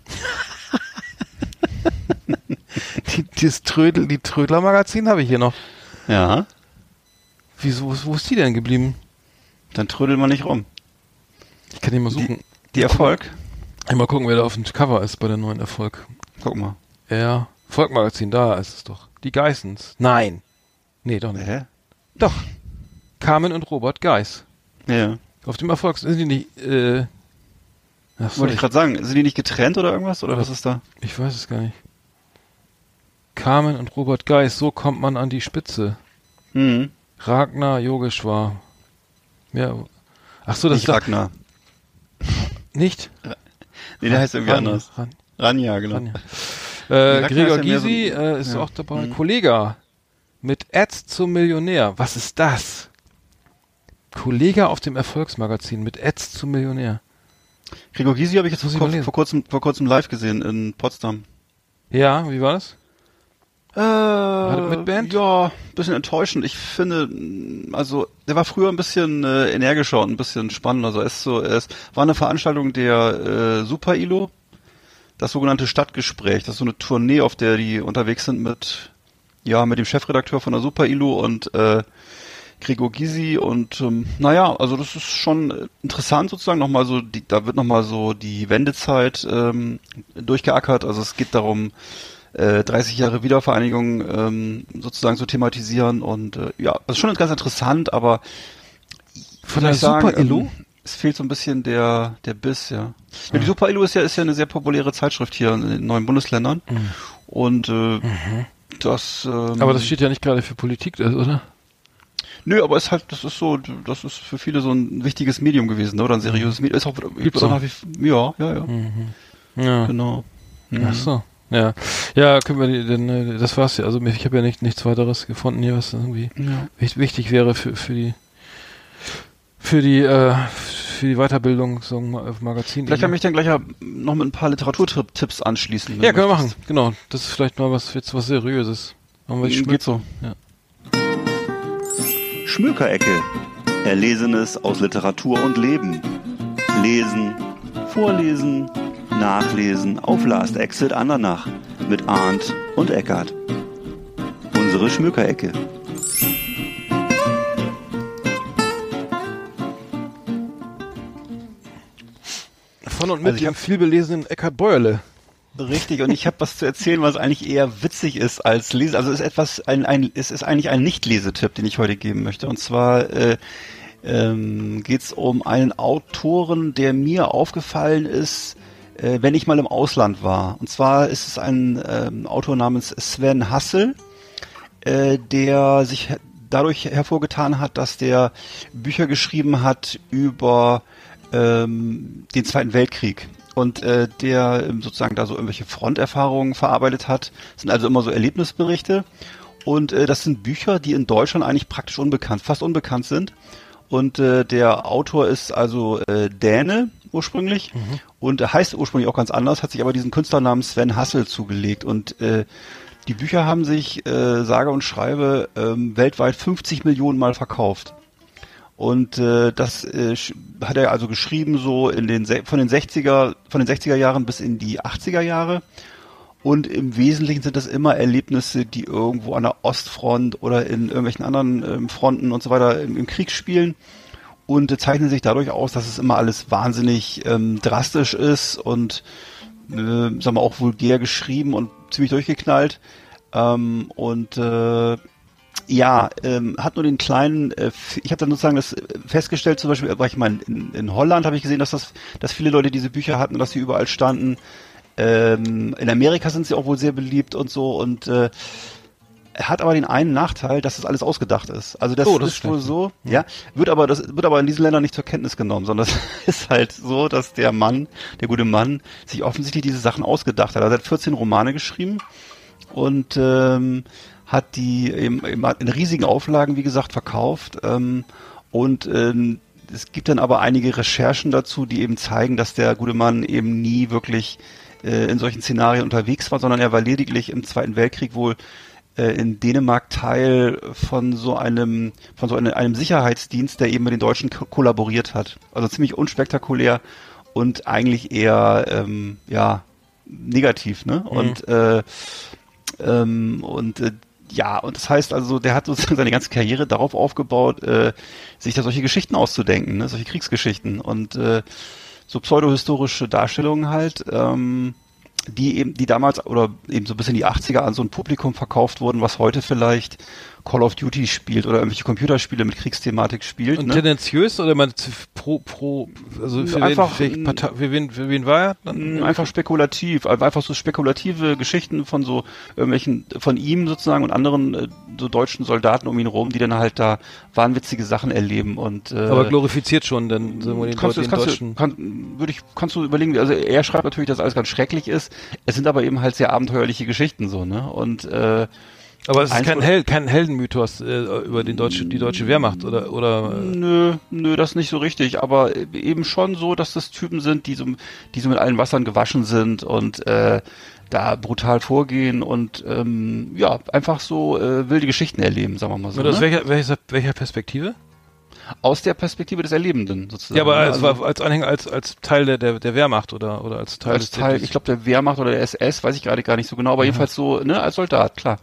Die, dieses Trödel, die Trödler-Magazin habe ich hier noch. Ja. Wieso, wo, ist die denn geblieben? Dann trödelt man nicht rum. Ich kann die mal suchen. Die Erfolg? Mal gucken, wer da auf dem Cover ist bei der neuen Erfolg. Guck mal. Ja, Volkmagazin, da ist es doch. Die Geissens. Nein. Nee, doch nicht. Hä? Doch. Carmen und Robert Geiss. Ja. Auf dem Erfolg sind die nicht, äh, ach so, Wollte ich gerade sagen, sind die nicht getrennt oder irgendwas? Oder was ist da? ich weiß es gar nicht. Carmen und Robert Geiss, so kommt man an die Spitze. Hm. Ragnar Yogeshwar. Ja. Ach so, das Nicht ist Ragnar. nicht? Nee, der heißt irgendwie Ran- anders. Ran- Ranja, genau. Ran- Äh, Gregor ist ja mehr so- Gysi äh, ist ja. auch dabei. Mhm. Kollega mit Ads zum Millionär. Was ist das? Kollege auf dem Erfolgsmagazin mit Ads zum Millionär. Gregor Gysi habe ich jetzt vor, vor, kurzem, vor kurzem live gesehen in Potsdam. Ja, wie war das? Äh, mit Band? Ja, bisschen enttäuschend. Ich finde, mh, also der war früher ein bisschen äh, energischer und ein bisschen spannender. Also es ist so, es war eine Veranstaltung der äh, Super ILO, das sogenannte Stadtgespräch. Das ist so eine Tournee, auf der die unterwegs sind mit ja mit dem Chefredakteur von der Super ILO und äh, Gregor Gysi und ähm, naja, also das ist schon interessant sozusagen nochmal so, die, da wird nochmal so die Wendezeit ähm, durchgeackert. Also es geht darum, äh, 30 Jahre Wiedervereinigung ähm, sozusagen zu thematisieren und äh, ja, das ist schon ganz interessant, aber Von der Super Illu? ähm, es fehlt so ein bisschen der der Biss, ja. ja die Super Illu ist ja ist ja eine sehr populäre Zeitschrift hier in den neuen Bundesländern und äh, das ähm, Aber das steht ja nicht gerade für Politik, oder? Nö, aber es ist halt, das ist so, das ist für viele so ein wichtiges Medium gewesen, ne? oder ein seriöses Medium. Ist auch, Gibt's auch wie, ja, ja, ja, Ja. genau. Ach so. Ja. Ja, können wir denn, äh, das war's ja. Also ich habe ja nicht, nichts weiteres gefunden hier, was irgendwie Ja. wich- wichtig wäre für, für die für die äh, für die Weiterbildung so ein Ma- Magazin. Vielleicht kann ich dann gleich ja noch mit ein paar Literaturtipps anschließen. ja, können wir machen. Genau. Das ist vielleicht mal was jetzt was seriöses. Haben wir die Geht so. Schmökerecke. Erlesenes aus Literatur und Leben. Lesen, vorlesen, nachlesen auf Last Exit Andernach mit Arndt und Eckart. Unsere Schmökerecke. Von und mit Also ich dem hab- vielbelesenen Eckhard Beuerle. Richtig, und ich habe was zu erzählen, was eigentlich eher witzig ist als Lese. Also es ist etwas, ein, ein, es ist eigentlich ein Nicht-Lesetipp, den ich heute geben möchte. Und zwar äh, ähm, geht es um einen Autoren, der mir aufgefallen ist, äh, wenn ich mal im Ausland war. Und zwar ist es ein ähm, Autor namens Sven Hassel, äh, der sich dadurch hervorgetan hat, dass der Bücher geschrieben hat über ähm, den Zweiten Weltkrieg und äh, der ähm, sozusagen da so irgendwelche Fronterfahrungen verarbeitet hat. Das sind also immer so Erlebnisberichte und äh, das sind Bücher, die in Deutschland eigentlich praktisch unbekannt, fast unbekannt sind. Und äh, der Autor ist also äh, Däne ursprünglich und er heißt ursprünglich auch ganz anders, hat sich aber diesen Künstlernamen Sven Hassel zugelegt und äh, die Bücher haben sich äh, sage und schreibe ähm, weltweit 50 Millionen Mal verkauft. Und äh, das äh, hat er also geschrieben so in den von den 60er von den 60er Jahren bis in die 80er Jahre. Und im Wesentlichen sind das immer Erlebnisse, die irgendwo an der Ostfront oder in irgendwelchen anderen ähm, Fronten und so weiter im, im Krieg spielen und äh, zeichnen sich dadurch aus, dass es immer alles wahnsinnig ähm, drastisch ist und äh, sagen wir auch vulgär geschrieben und ziemlich durchgeknallt. Ähm, und äh, ja, ähm, hat nur den kleinen, äh, ich habe dann sozusagen das äh, festgestellt, zum Beispiel, war ich mal in, in Holland, habe ich gesehen, dass das, dass viele Leute diese Bücher hatten, dass sie überall standen. Ähm, in Amerika sind sie auch wohl sehr beliebt und so und äh, hat aber den einen Nachteil, dass das alles ausgedacht ist. Also das, Oh, das ist wohl so, ja, wird aber das wird aber in diesen Ländern nicht zur Kenntnis genommen, sondern es ist halt so, dass der Mann, der gute Mann, sich offensichtlich diese Sachen ausgedacht hat. Er hat 14 Romane geschrieben und ähm, hat die eben, eben in riesigen Auflagen, wie gesagt, verkauft. Ähm, und ähm, es gibt dann aber einige Recherchen dazu, die eben zeigen, dass der gute Mann eben nie wirklich äh, in solchen Szenarien unterwegs war, sondern er war lediglich im Zweiten Weltkrieg wohl äh, in Dänemark Teil von so einem von so einem, einem Sicherheitsdienst, der eben mit den Deutschen ko kollaboriert hat. Also ziemlich unspektakulär und eigentlich eher ähm, ja negativ, ne? Und äh, ähm, und äh, ja, und das heißt also, der hat sozusagen seine ganze Karriere darauf aufgebaut, äh, sich da solche Geschichten auszudenken, ne? solche Kriegsgeschichten und äh, so pseudohistorische Darstellungen halt, ähm, die eben, die damals oder eben so bis in die 80er an so ein Publikum verkauft wurden, was heute vielleicht Call of Duty spielt oder irgendwelche Computerspiele mit Kriegsthematik spielt. Und ne? tendenziös oder man pro pro also für Einfach, wen, Partei, für wen für wen war er? Dann? Mm, Einfach spekulativ, einfach so spekulative Geschichten von so irgendwelchen, von ihm sozusagen und anderen äh, so deutschen Soldaten um ihn rum, die dann halt da wahnwitzige Sachen erleben und äh, aber glorifiziert schon dann wir den, kannst du, den das kannst deutschen du, kann, würde ich, kannst du überlegen, also er schreibt natürlich, dass alles ganz schrecklich ist. Es sind aber eben halt sehr abenteuerliche Geschichten so, ne? Und äh, aber es ist kein Hel kein Heldenmythos äh, über den deutsche die deutsche Wehrmacht oder oder äh, Nö, nö, das nicht so richtig, aber eben schon so, dass das Typen sind, die so, die so mit allen Wassern gewaschen sind und äh, da brutal vorgehen und ähm, ja, einfach so äh, wilde Geschichten erleben, sagen wir mal so. oder aus Ne? welcher welcher welcher Perspektive? Aus der Perspektive des Erlebenden sozusagen. Ja, aber ne? als, Also- als Anhänger als als Teil der der, der Wehrmacht oder oder als Teil als des Teil, ich glaube der Wehrmacht oder der SS, weiß ich gerade gar nicht so genau, aber jedenfalls so, ne, als Soldat, klar.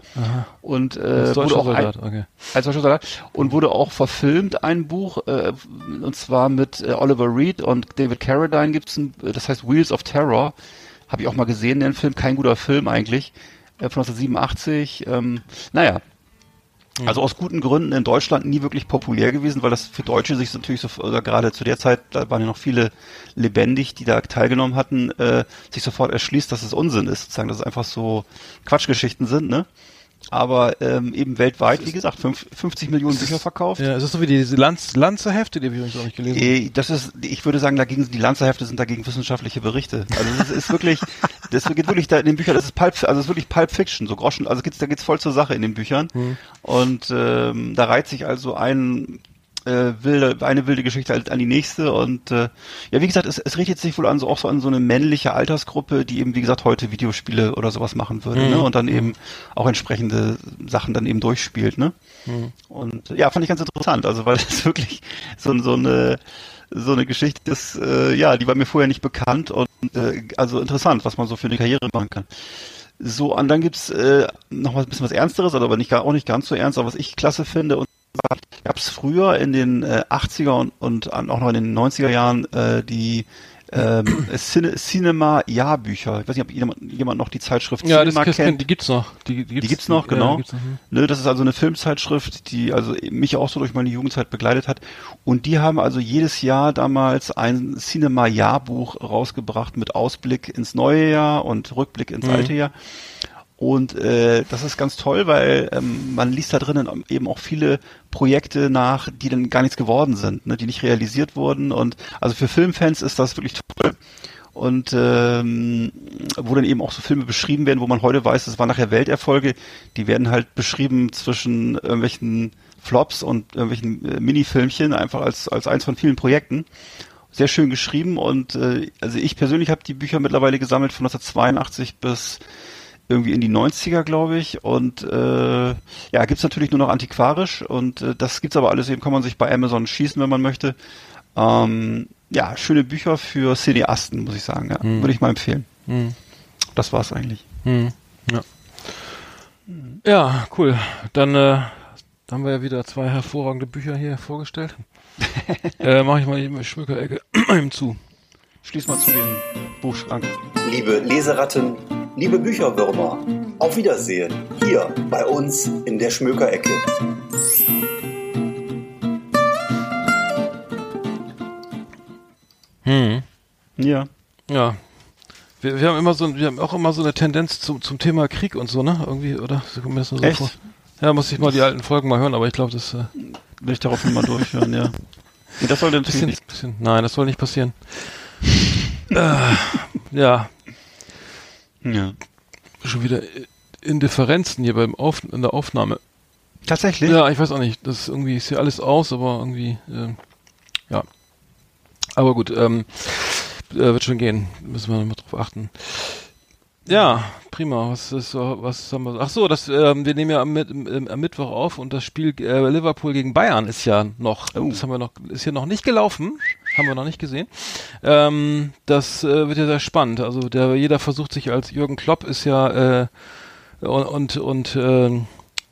Und äh, als wurde deutscher auch ein, Soldat, okay. als deutscher Soldat und wurde auch verfilmt ein Buch äh, und zwar mit äh, Oliver Reed und David Carradine gibt's ein, das heißt Wheels of Terror, habe ich auch mal gesehen den Film, kein guter Film eigentlich, äh, von 1987. Ähm, naja. Also aus guten Gründen in Deutschland nie wirklich populär gewesen, weil das für Deutsche sich natürlich so, oder gerade zu der Zeit, da waren ja noch viele lebendig, die da teilgenommen hatten, äh, sich sofort erschließt, dass es Unsinn ist, sozusagen, dass es einfach so Quatschgeschichten sind, ne? Aber ähm, eben weltweit, wie gesagt, fünf, 50 Millionen Bücher verkauft. Ja, es ist so wie diese Lanz Lanzerhefte, die habe ich übrigens auch nicht gelesen. Eh, Das ist, ich würde sagen, dagegen sind die Lanzerhefte sind dagegen wissenschaftliche Berichte. Also das ist wirklich, das geht wirklich da in den Büchern, das ist Pulp, also das ist wirklich Pulp Fiction, so Groschen, also geht's, da geht's voll zur Sache in den Büchern. Und ähm, da reiht sich also ein äh, wilde, eine wilde Geschichte an die nächste und äh, ja, wie gesagt, es, es richtet sich wohl an so auch so an so eine männliche Altersgruppe, die eben wie gesagt heute Videospiele oder sowas machen würde, ne? Und dann eben auch entsprechende Sachen dann eben durchspielt, ne? Und ja, fand ich ganz interessant, also weil das wirklich so, so eine so eine Geschichte ist, äh, ja, die war mir vorher nicht bekannt und äh, also interessant, was man so für eine Karriere machen kann. So, und dann gibt's äh, noch mal ein bisschen was Ernsteres, also aber nicht, auch nicht ganz so ernst, aber was ich klasse finde und gab es früher in den äh, 80er und, und auch noch in den 90er Jahren äh, die ähm, Cine, Cinema-Jahrbücher. Ich weiß nicht, ob jemand, jemand noch die Zeitschrift Ja, Cinema das kennt. die gibt's noch. Die, die, Die gibt's noch, ja, genau. gibt's noch. Ne, das ist also eine Filmzeitschrift, die also mich auch so durch meine Jugendzeit begleitet hat. Und die haben also jedes Jahr damals ein Cinema-Jahrbuch rausgebracht mit Ausblick ins neue Jahr und Rückblick ins Mhm. alte Jahr. Und äh, das ist ganz toll, weil ähm, man liest da drinnen eben auch viele Projekte nach, die dann gar nichts geworden sind, ne, die nicht realisiert wurden. Und also für Filmfans ist das wirklich toll. Und ähm, wo dann eben auch so Filme beschrieben werden, wo man heute weiß, das waren nachher Welterfolge, die werden halt beschrieben zwischen irgendwelchen Flops und irgendwelchen äh, Minifilmchen, einfach als, als eins von vielen Projekten. Sehr schön geschrieben und äh, also ich persönlich habe die Bücher mittlerweile gesammelt von 1982 bis irgendwie in die 90er, glaube ich. Und äh, ja, gibt's natürlich nur noch antiquarisch und äh, das gibt's aber alles eben, kann man sich bei Amazon schießen, wenn man möchte. Ähm, ja, schöne Bücher für Cineasten, muss ich sagen. Ja. Würde ich mal empfehlen. Hm. Das war's eigentlich. Hm. Ja. ja, cool. Dann äh, haben wir ja wieder zwei hervorragende Bücher hier vorgestellt. äh, Mache ich mal eben die Schmückerecke eben zu. Schließ mal zu den Buchschrank. Liebe Leseratten, liebe Bücherwürmer, auf Wiedersehen hier bei uns in der Schmökerecke. Hm. Ja. Ja. Wir, wir haben immer so, wir haben auch immer so eine Tendenz zum, zum Thema Krieg und so, ne? Irgendwie, oder? So Echt? vor. Ja, muss ich mal die alten Folgen mal hören, aber ich glaube, das äh, Will ich darauf mal durchhören, ja. Das sollte natürlich bisschen, nicht. bisschen, nein, das soll nicht passieren. äh, ja, Ja. schon wieder Indifferenzen hier beim Auf, in der Aufnahme. Tatsächlich? Ja, ich weiß auch nicht. Das ist irgendwie ist hier alles aus, aber irgendwie, äh, ja. Aber gut, ähm, äh, wird schon gehen. Müssen wir mal drauf achten. Ja, prima. Was ist so, was haben wir? Ach so, das, ähm, wir nehmen ja am, im- am Mittwoch auf und das Spiel äh, Liverpool gegen Bayern ist ja noch, Oh. das haben wir noch, ist hier noch nicht gelaufen, haben wir noch nicht gesehen. Ähm, das äh, wird ja sehr spannend. Also der, jeder versucht sich als Jürgen Klopp ist ja äh, und und, und ähm,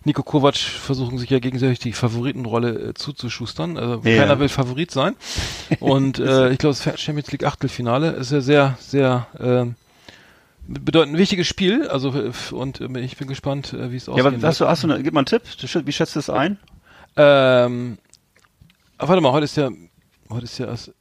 Nico Kovac versuchen sich ja gegenseitig die Favoritenrolle äh, zuzuschustern. Also Ja. keiner will Favorit sein. Und äh, ich glaube, das Champions League Achtelfinale ist ja sehr, sehr ähm, bedeutend ein wichtiges Spiel. Also äh, und äh, ich bin gespannt, äh, wie es Ja, ausgeht. aber hast du, hast du eine, gib mal einen Tipp. Wie schätzt du es ein? Ähm, warte mal, heute ist ja, heute ist ja, erst-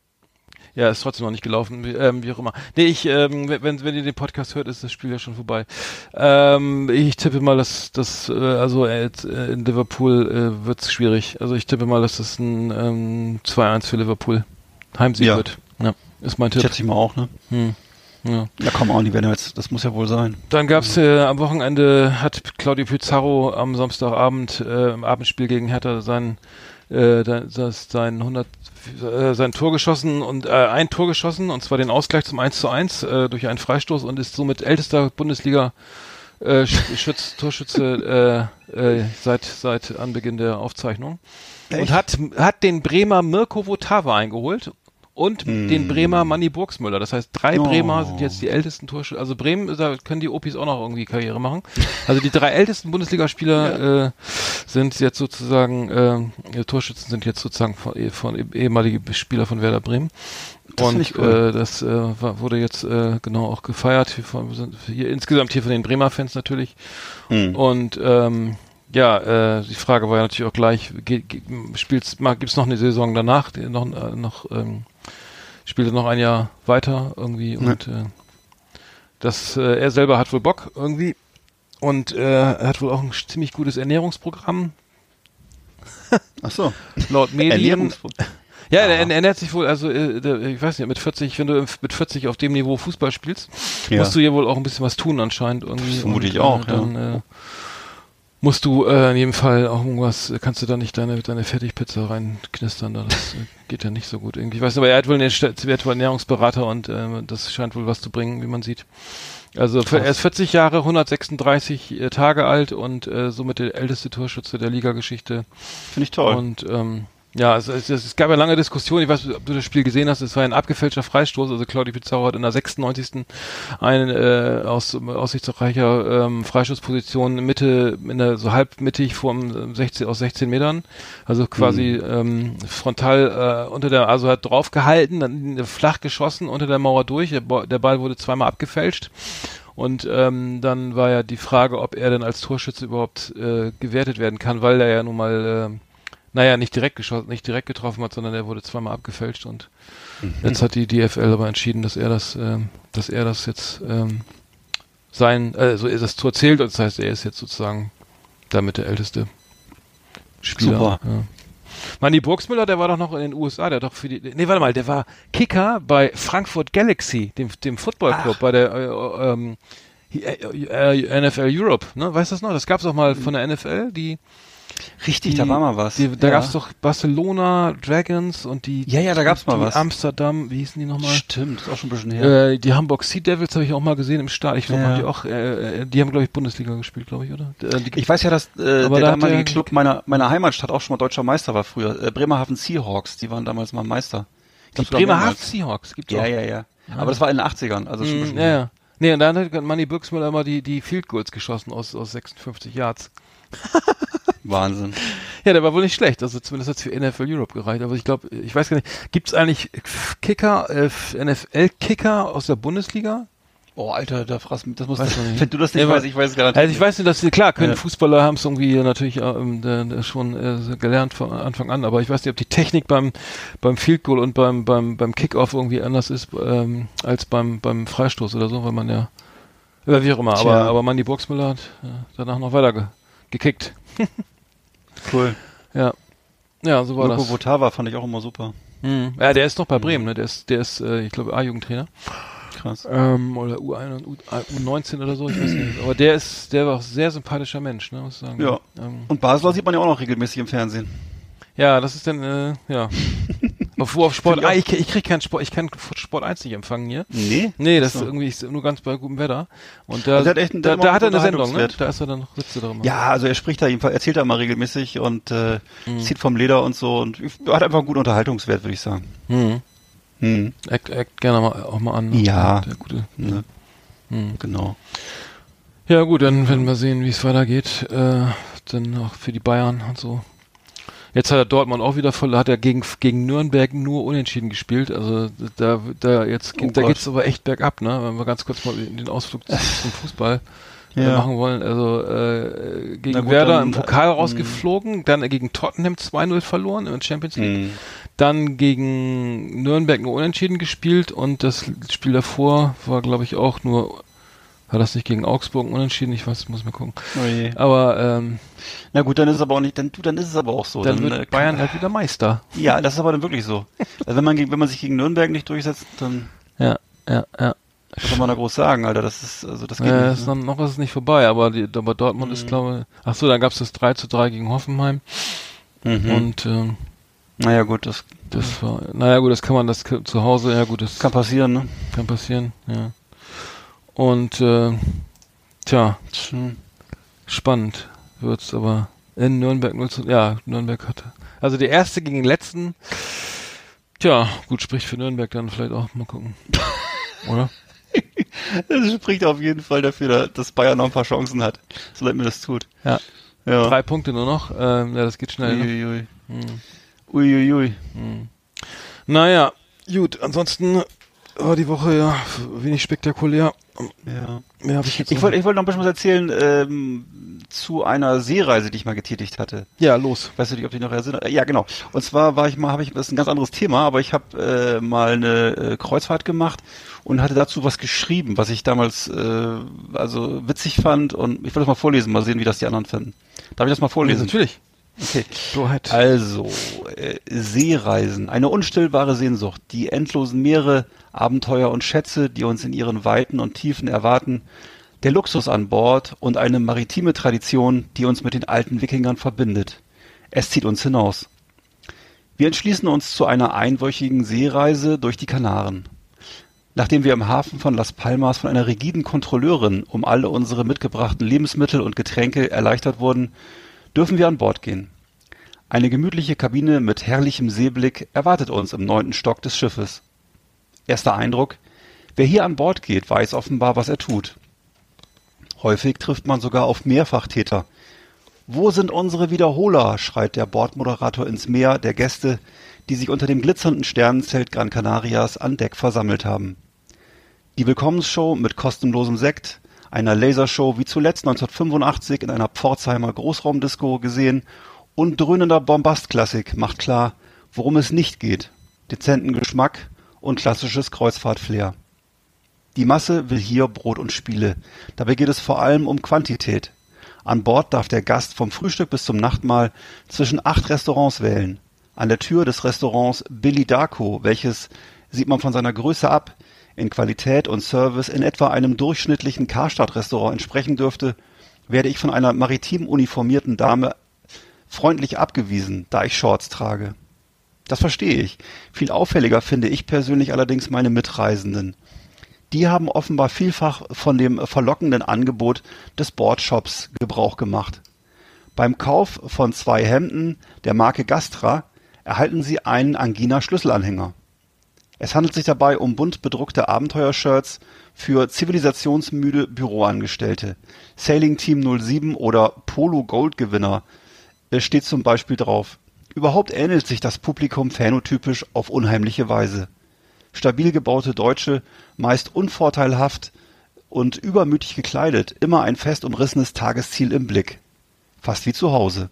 ja, ist trotzdem noch nicht gelaufen, wie, ähm, wie auch immer. Nee, ich, ähm, wenn, wenn ihr den Podcast hört, ist das Spiel ja schon vorbei. Ähm, ich tippe mal, dass das, äh, also äh, in Liverpool äh, wird's schwierig. Also ich tippe mal, dass das ein ähm, 2-1 für Liverpool Heimsieg Ja. wird. Ja, ist mein Tipp. Schätze ich mal auch, ne? Hm. Ja. Ja, komm die werden jetzt, das muss ja wohl sein. Dann gab's äh, am Wochenende hat Claudio Pizarro am Samstagabend äh, im Abendspiel gegen Hertha sein äh, da- das, sein 100 äh, sein Tor geschossen und äh, ein Tor geschossen und zwar den Ausgleich zum 1 zu 1 äh, durch einen Freistoß und ist somit ältester Bundesliga äh, Sch- Schütz, Torschütze äh, äh, seit seit Anbeginn der Aufzeichnung und hat hat den Bremer Mirko Votava eingeholt und den Bremer Manni Burgsmüller. Das heißt, drei Oh. Bremer sind jetzt die ältesten Torschützen. Also Bremen, da können die Opis auch noch irgendwie Karriere machen. Also die drei ältesten Bundesligaspieler äh, sind jetzt sozusagen, äh, Torschützen sind jetzt sozusagen von, eh- von eh- ehemalige Spieler von Werder Bremen. Das und cool. äh, das äh, war, wurde jetzt äh, genau auch gefeiert, hier, von, hier insgesamt hier von den Bremer Fans natürlich. Hm. Und ähm, ja, äh, die Frage war ja natürlich auch gleich, ge- ge- spielt's, mal, gibt's noch eine Saison danach, noch, äh, noch ähm, spielt er noch ein Jahr weiter irgendwie und äh, das, äh, er selber hat wohl Bock irgendwie und äh, er hat wohl auch ein ziemlich gutes Ernährungsprogramm Ach so. laut Medien. Ernährungsprogramm. Ja, der er ernährt sich wohl, also äh, ich weiß nicht, mit 40, wenn du mit 40 auf dem Niveau Fußball spielst, Ja. musst du ja wohl auch ein bisschen was tun anscheinend irgendwie. Das vermute Und, ich auch, äh, Dann äh, musst du äh, in jedem Fall auch irgendwas, kannst du da nicht deine deine Fertigpizza reinknistern, da, das äh, geht ja nicht so gut irgendwie. Ich weiß nicht, aber er hat wohl einen er hat wohl Ernährungsberater und äh, das scheint wohl was zu bringen, wie man sieht. Also für, er ist 40 Jahre, 136 äh, Tage alt und äh, somit der älteste Torschütze der Ligageschichte. Finde ich toll. Und ähm, ja, es, es, es gab ja lange Diskussionen, ich weiß nicht, ob du das Spiel gesehen hast, es war ein abgefälschter Freistoß, also Claudio Pizarro hat in der 96. einen äh, aus aussichtsreicher ähm, Freistoßposition Mitte, in der, so halb mittig vom 16, aus 16 Metern, also quasi ähm, frontal äh, unter der, also hat draufgehalten, dann flach geschossen unter der Mauer durch, der, Bo- der Ball wurde zweimal abgefälscht. Und ähm, dann war ja die Frage, ob er denn als Torschütze überhaupt äh, gewertet werden kann, weil er ja nun mal, äh, naja, nicht direkt geschossen, nicht direkt getroffen hat, sondern er wurde zweimal abgefälscht und jetzt hat die DFL aber entschieden, dass er das, ähm, dass er das jetzt ähm, sein, also er das Tor zählt und das heißt, er ist jetzt sozusagen damit der älteste Spieler. Super. Ja. Manni Burgsmüller, der war doch noch in den USA, der hat doch für die, nee, warte mal, der war Kicker bei Frankfurt Galaxy, dem, dem Footballclub, bei der, äh, ähm, äh, äh, NFL Europe, ne, weißt du das noch? Das gab's auch mal von der NFL, die, Richtig, die da war mal was. Die, da ja. gab's doch Barcelona Dragons und die, Ja, ja, da gab's mal was. Amsterdam, wie hießen die nochmal? Stimmt, ist auch schon ein bisschen her. Äh, die Hamburg Sea Devils habe ich auch mal gesehen im Stadion. Ich glaube, Ja. die auch, äh, äh, die haben glaube ich Bundesliga gespielt, glaube ich, oder? Äh, die, Ich weiß ja, dass äh, Aber der damalige Club meiner, meiner Heimatstadt auch schon mal deutscher Meister war früher. Äh, Bremerhaven Seahawks, die waren damals mal Meister. Die Bremerhaven. Seahawks gibt's Ja, auch. ja, ja. Aber das war in den 80ern, also schon ein Mm, bisschen ja, her. ja. Nee, und dann hat Manny Birksmüller immer die, die Field Goals geschossen aus, aus 56 Yards. Wahnsinn. Ja, der war wohl nicht schlecht. Also zumindest hat's für NFL Europe gereicht. Aber ich glaube, ich weiß gar nicht, gibt's eigentlich Kicker, äh, NFL-Kicker aus der Bundesliga? Oh, Alter, da fragst du mich, das muss Weiß man nicht. Wenn du das nicht Ja, weißt, ich weiß es garantiert. Also ich weiß nicht, dass sie, klar, können Ja. Fußballer haben es irgendwie natürlich ähm, äh, schon äh, gelernt von Anfang an, aber ich weiß nicht, ob die Technik beim beim Field Goal und beim beim beim Kickoff irgendwie anders ist ähm, als beim beim Freistoß oder so, weil man ja oder wie auch immer, Tja. aber aber Mandy Boxmüller hat äh, danach noch weiter gekickt. Cool. Ja. Ja, so war Loco das. Votava fand ich auch immer super. Mhm. Ja, der ist noch bei Bremen, ne? Der ist, der ist, äh, ich glaube, A-Jugendtrainer. Krass. Ähm, oder U1, U, U19 oder so, ich weiß nicht. Aber der ist, der war auch sehr sympathischer Mensch, ne, muss ich sagen. Ja. Ähm, Und Basler sieht man ja auch noch regelmäßig im Fernsehen. ja, das ist dann, äh, ja. wo auf Sport, ah, ich, ich krieg keinen Sport, ich kann Sport 1 nicht empfangen hier. Nee? Nee, das So. ist irgendwie ist nur ganz bei gutem Wetter. Und da, Also hat echt einen- da, da hat er eine Sendung, ne? Da ist er dann, sitzt er da immer. Ja, also er spricht da jedenfalls, erzählt da immer regelmäßig und äh, Mhm. zieht vom Leder und so und hat einfach einen guten Unterhaltungswert, würde ich sagen. Mhm. Hm. Act, act gerne mal, auch mal an. Ja. Der gute. Ne? Mhm. Genau. Ja gut, dann werden wir sehen, wie es weitergeht. Äh, dann auch für die Bayern und so. Jetzt hat er Dortmund auch wieder voll, hat er gegen, gegen Nürnberg nur unentschieden gespielt. Also da, da jetzt Oh da Gott. geht's aber echt bergab, ne? Wenn wir ganz kurz mal den Ausflug zum Fußball äh, Ja. machen wollen. Also äh, gegen gut, Werder dann- im Pokal äh, rausgeflogen, dann gegen Tottenham 2-0 verloren in der Champions League. Hm. Dann gegen Nürnberg nur unentschieden gespielt und das Spiel davor war, glaube ich, auch nur, war das nicht gegen Augsburg unentschieden? Ich weiß, muss mal gucken. Oh je. Aber ähm, Na gut, dann ist es aber auch nicht, dann, du, dann ist es aber auch so. dann, äh, wird Bayern halt wieder Meister. Ja, das ist aber dann wirklich so. Also wenn man, gegen- wenn man sich gegen Nürnberg nicht durchsetzt, dann Ja, ja, ja. was soll man da groß sagen, Alter? Das ist, also das geht Äh, nicht. ist Ne? noch, noch ist es nicht vorbei, aber, die, aber Dortmund ist, glaube ich, ach so, dann gab es das 3 zu 3 gegen Hoffenheim Mhm. und ähm, naja gut, das das war, naja gut, das kann man, das zu Hause, ja gut, das kann passieren, ne? kann passieren, ja. Und äh, tja, Hm. spannend wird's, aber in Nürnberg 0 zu, ja, Nürnberg hatte. Also der erste gegen den letzten, tja, gut, spricht für Nürnberg dann vielleicht auch, mal gucken. Oder? Das spricht auf jeden Fall dafür, dass Bayern noch ein paar Chancen hat, so leid mir das tut. Ja. Ja. Drei Punkte nur noch, ähm, ja, das geht schnell. Ne? Uiuiui. Hm. Uiuiui. Naja, gut, ansonsten war die Woche ja wenig spektakulär. Ja. Mehr habe ich jetzt Ich wollte ich wollte noch ein bisschen was erzählen ähm, zu einer Seereise, die ich mal getätigt hatte. Ja, los. Weißt du nicht, ob dich noch erinnert? Ja, genau. Und zwar war ich mal, habe ich, das ist ein ganz anderes Thema, aber ich habe äh, mal eine äh, Kreuzfahrt gemacht und hatte dazu was geschrieben, was ich damals äh, also witzig fand und ich wollte das mal vorlesen, mal sehen, wie das die anderen finden. Darf ich das mal vorlesen? natürlich. Okay. Also, äh, Seereisen, eine unstillbare Sehnsucht, die endlosen Meere, Abenteuer und Schätze, die uns in ihren Weiten und Tiefen erwarten, der Luxus an Bord und eine maritime Tradition, die uns mit den alten Wikingern verbindet. Es zieht uns hinaus. Wir entschließen uns zu einer einwöchigen Seereise durch die Kanaren. Nachdem wir im Hafen von Las Palmas von einer rigiden Kontrolleurin um alle unsere mitgebrachten Lebensmittel und Getränke erleichtert wurden, dürfen wir an Bord gehen. Eine gemütliche Kabine mit herrlichem Seeblick erwartet uns im neunten Stock des Schiffes. Erster Eindruck, wer hier an Bord geht, weiß offenbar, was er tut. Häufig trifft man sogar auf Mehrfachtäter. Wo sind unsere Wiederholer? schreit der Bordmoderator ins Meer der Gäste, die sich unter dem glitzernden Sternenzelt Gran Canarias an Deck versammelt haben. Die Willkommensshow mit kostenlosem Sekt, einer Lasershow wie zuletzt 1985 in einer Pforzheimer Großraumdisco gesehen und dröhnender Bombastklassik macht klar, worum es nicht geht. Dezenten Geschmack und klassisches Kreuzfahrtflair. Die Masse will hier Brot und Spiele. Dabei geht es vor allem um Quantität. An Bord darf der Gast vom Frühstück bis zum Nachtmahl zwischen acht Restaurants wählen. An der Tür des Restaurants Billy Darko, welches, sieht man von seiner Größe ab, in Qualität und Service in etwa einem durchschnittlichen Karstadt-Restaurant entsprechen dürfte, werde ich von einer maritim uniformierten Dame freundlich abgewiesen, da ich Shorts trage. Das verstehe ich. Viel auffälliger finde ich persönlich allerdings meine Mitreisenden. Die haben offenbar vielfach von dem verlockenden Angebot des Boardshops Gebrauch gemacht. Beim Kauf von zwei Hemden der Marke Gastra erhalten sie einen Angina Schlüsselanhänger. Es handelt sich dabei um bunt bedruckte Abenteuershirts für zivilisationsmüde Büroangestellte. Sailing Team 07 oder Polo Gold Gewinner steht zum Beispiel drauf. Überhaupt ähnelt sich das Publikum phänotypisch auf unheimliche Weise. Stabil gebaute Deutsche, meist unvorteilhaft und übermütig gekleidet, immer ein fest umrissenes Tagesziel im Blick. Fast wie zu Hause.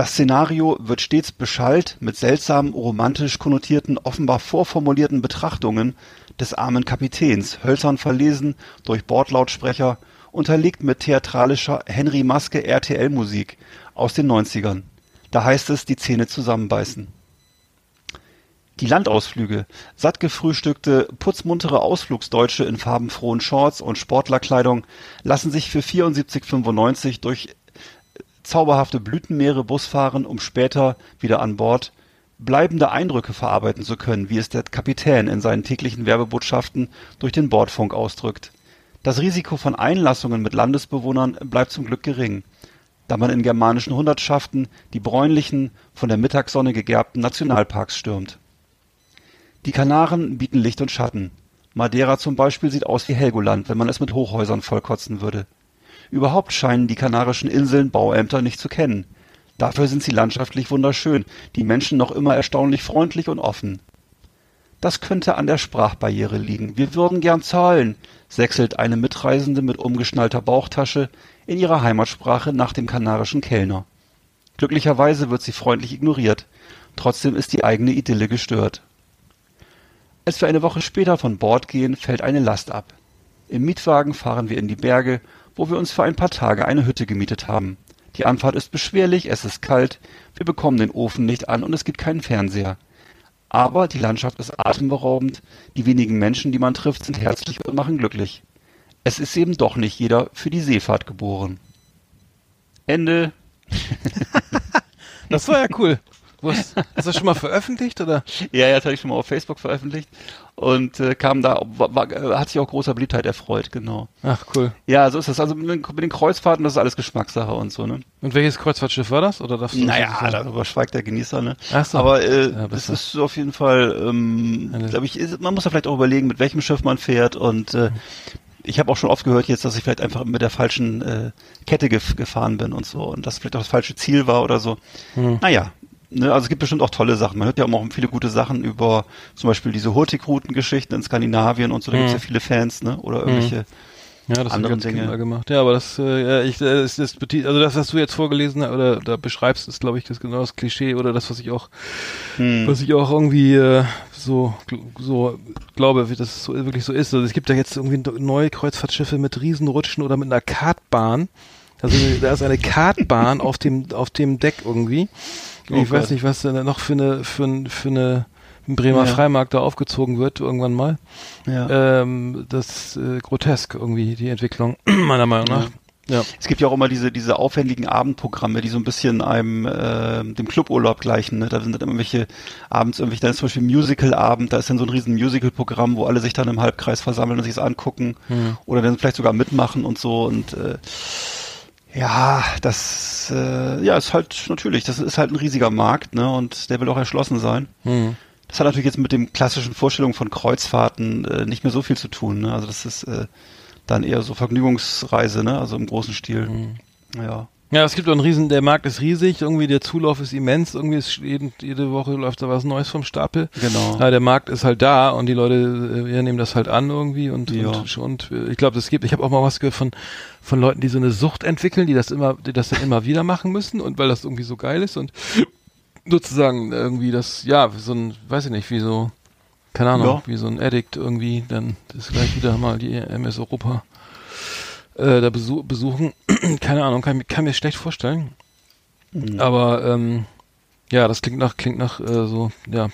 Das Szenario wird stets beschallt mit seltsamen, romantisch konnotierten, offenbar vorformulierten Betrachtungen des armen Kapitäns, hölzern verlesen durch Bordlautsprecher unterlegt mit theatralischer Henry Maske RTL-Musik aus den 90ern. Da heißt es, die Zähne zusammenbeißen. Die Landausflüge. Satt gefrühstückte, putzmuntere Ausflugsdeutsche in farbenfrohen Shorts und Sportlerkleidung lassen sich für 74,95 durch zauberhafte Blütenmeere Bus fahren, um später wieder an Bord bleibende Eindrücke verarbeiten zu können, wie es der Kapitän in seinen täglichen Werbebotschaften durch den Bordfunk ausdrückt. Das Risiko von Einlassungen mit Landesbewohnern bleibt zum Glück gering, da man in germanischen Hundertschaften die bräunlichen, von der Mittagssonne gegerbten Nationalparks stürmt. Die Kanaren bieten Licht und Schatten. Madeira zum Beispiel sieht aus wie Helgoland, wenn man es mit Hochhäusern vollkotzen würde. Überhaupt scheinen die Kanarischen Inseln Bauämter nicht zu kennen. Dafür sind sie landschaftlich wunderschön, die Menschen noch immer erstaunlich freundlich und offen. Das könnte an der Sprachbarriere liegen. Wir würden gern zahlen, sächselt eine Mitreisende mit umgeschnallter Bauchtasche in ihrer Heimatsprache nach dem kanarischen Kellner. Glücklicherweise wird sie freundlich ignoriert. Trotzdem ist die eigene Idylle gestört. Als wir eine Woche später von Bord gehen, fällt eine Last ab. Im Mietwagen fahren wir in die Berge, wo wir uns für ein paar Tage eine Hütte gemietet haben. Die Anfahrt ist beschwerlich, es ist kalt, wir bekommen den Ofen nicht an und es gibt keinen Fernseher. Aber die Landschaft ist atemberaubend, die wenigen Menschen, die man trifft, sind herzlich und machen glücklich. Es ist eben doch nicht jeder für die Seefahrt geboren. Ende. Das war ja cool. Du hast, hast du das schon mal veröffentlicht oder? Ja, ja, das hatte ich schon mal auf Facebook veröffentlicht und äh, kam da, war, war, äh, hat sich auch großer Beliebtheit erfreut, genau. Ach cool. Ja, so ist das. Also mit den, mit den Kreuzfahrten, das ist alles Geschmackssache und so, ne? Und welches Kreuzfahrtschiff war das? Oder darfst du das Naja, sagen? darüber schweigt der Genießer, ne? Ach so. Aber äh, Ja, das ist auf jeden Fall, ähm, Eine- glaube ich, ist, man muss ja vielleicht auch überlegen, mit welchem Schiff man fährt und äh, ich habe auch schon oft gehört jetzt, dass ich vielleicht einfach mit der falschen äh, Kette gef gefahren bin und so und das vielleicht auch das falsche Ziel war oder so. Hm. Naja, ne, also es gibt bestimmt auch tolle Sachen. Man hört ja auch viele gute Sachen über zum Beispiel diese Hurtigruten-Geschichten in Skandinavien und so, da Hm. gibt's ja viele Fans, ne? Oder irgendwelche Ja, das ganz Dinge. Dinge gemacht. Ja, aber das, äh, ja, ich, äh, das, das, beti- also das, was du jetzt vorgelesen hast, oder da beschreibst, ist, glaube ich, das genau das Klischee oder das, was ich auch, Hm. was ich auch irgendwie äh, so, so glaube, wie das so wirklich so ist. Also es gibt ja jetzt irgendwie neue Kreuzfahrtschiffe mit Riesenrutschen oder mit einer Kartbahn. Also da ist eine Kartbahn auf dem auf dem Deck irgendwie. Oh ich weiß Gott. nicht, was denn noch für eine für, für eine Bremer Ja. Freimarkt da aufgezogen wird irgendwann mal. ja. Ähm, das ist äh, grotesk irgendwie, die Entwicklung, meiner Meinung nach. Ja. Es gibt ja auch immer diese, diese aufwendigen Abendprogramme, die so ein bisschen einem äh, dem Cluburlaub gleichen. Ne? Da sind dann immer welche abends irgendwelche, da ist zum Beispiel Musical-Abend, da ist dann so ein riesen Musical-Programm, wo alle sich dann im Halbkreis versammeln und sich das angucken Hm. oder dann vielleicht sogar mitmachen und so und äh, ja, das äh, ja ist halt natürlich, das ist halt ein riesiger Markt, ne? Und der will auch erschlossen sein. Hm. Das hat natürlich jetzt mit dem klassischen Vorstellungen von Kreuzfahrten äh, nicht mehr so viel zu tun. Ne? Also das ist äh, dann eher so Vergnügungsreise, ne? Also im großen Stil. Hm. Ja. Ja, es gibt auch einen riesen, der Markt ist riesig, irgendwie der Zulauf ist immens, irgendwie ist jeden, jede Woche läuft da was Neues vom Stapel. Genau. Ja, der Markt ist halt da und die Leute äh, nehmen das halt an irgendwie und, Ja. und, und ich glaube, es gibt, ich habe auch mal was gehört von von Leuten, die so eine Sucht entwickeln, die das immer, die das dann immer wieder machen müssen und weil das irgendwie so geil ist und sozusagen irgendwie das, ja, so ein, weiß ich nicht, wie so, keine Ahnung, Ja. wie so ein Addict irgendwie, dann ist gleich wieder mal die MS Europa äh, da besu besuchen. keine Ahnung, kann, kann mir schlecht vorstellen. Mhm. Aber ähm, ja, das klingt nach, klingt nach äh, so, ja,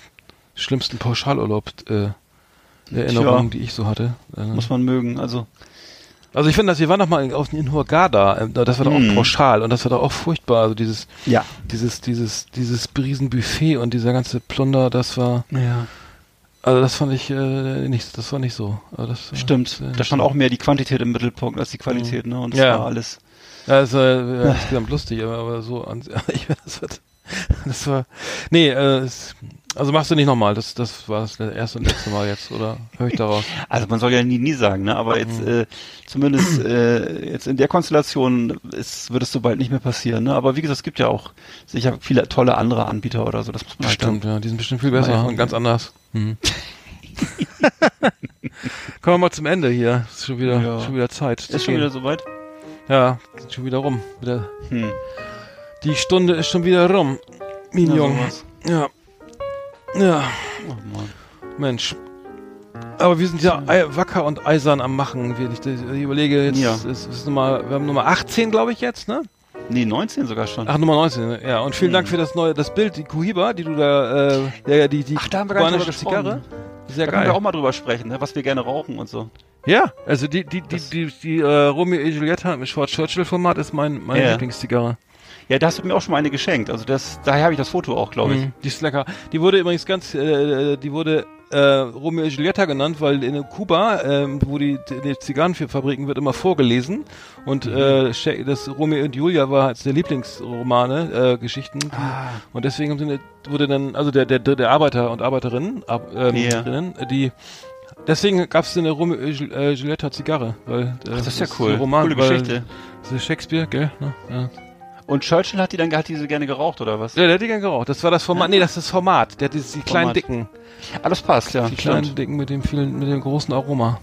schlimmsten Pauschalurlaub äh, Erinnerungen, die ich so hatte. Äh, Muss man mögen. Also also ich finde, dass wir waren noch mal in, auf, in Hurghada, äh, das war doch Mhm. auch pauschal und das war doch auch furchtbar. Also dieses, ja. dieses, dieses, dieses Riesenbuffet und dieser ganze Plunder, das war, Ja. Also das fand ich äh, nicht, das war nicht so. Also das, war- Stimmt. äh, Da stand auch mehr die Quantität im Mittelpunkt als die Qualität, ne? Und das Ja. war alles. Ja, es war ja, insgesamt lustig, aber, aber so an ich, das, war, das war nee, äh, es, also machst du nicht nochmal, das das war das erste und letzte Mal jetzt, oder höre ich daraus? Also man soll ja nie, nie sagen, ne? Aber jetzt Mhm. äh, zumindest äh, jetzt in der Konstellation ist, wird es so bald nicht mehr passieren, ne? Aber wie gesagt, es gibt ja auch sicher viele tolle andere Anbieter oder so. Das muss man halt Stimmt, dann- ja, die sind bestimmt viel besser und ganz anders. Mhm. Kommen wir mal zum Ende hier. Ist schon wieder, Ja. schon wieder Zeit. Ist schon gehen. wieder soweit? Ja, ist schon wieder rum. Wieder, Hm. die Stunde ist schon wieder rum. Junge. sowas. Ja. Ja, Oh Mann. Mensch. Aber wir sind ja wacker und eisern am Machen. Ich, ich überlege jetzt, Ja. es ist Nummer, wir haben Nummer 18, glaube ich, jetzt, ne? Nee, 19 sogar schon. Ach, Nummer 19, ne? ja. Und vielen Dank für das neue, das Bild, die Kuhiba, die du da, äh, ja, die, die Ach, da haben wir gar nicht gesprochen. Sehr da können geil. wir auch mal drüber sprechen, ne? was wir gerne rauchen und so. Ja, also die, die, die, die, die, äh, Romeo und Julietta im Schwarz Churchill Format ist mein, meine Ja. Lieblingszigarre. Ja, da hast du mir auch schon mal eine geschenkt. Also das, daher habe ich das Foto auch, glaube ich. Mhm, Die ist lecker. Die wurde übrigens ganz, äh, die wurde äh, Romeo und Julietta genannt, weil in Kuba, ähm, wo die, die Zigarrenfabriken wird immer vorgelesen und Mhm. äh, das Romeo und Julia war eines der Lieblingsromane, äh, Geschichten. Ah. Und deswegen eine, wurde dann, also der, der, der Arbeiter und Arbeiterinnen, ab, ähm, Ja. drinnen, äh, die Deswegen gab es eine Romeo und Jul- äh, Julietta Zigarre, weil äh, Ach, das ist ja cool. Roman, Coole Geschichte. Das ist Shakespeare, gell? Ne? Ja. Und Churchill hat die dann hat diese gerne geraucht, oder was? ja, der hat die gern geraucht. Das war das Format. Nee, das ist das Format. Der hat diese, die kleinen. Dicken. Alles passt, ja. Die kleinen stimmt. Dicken mit dem vielen, mit dem großen Aroma.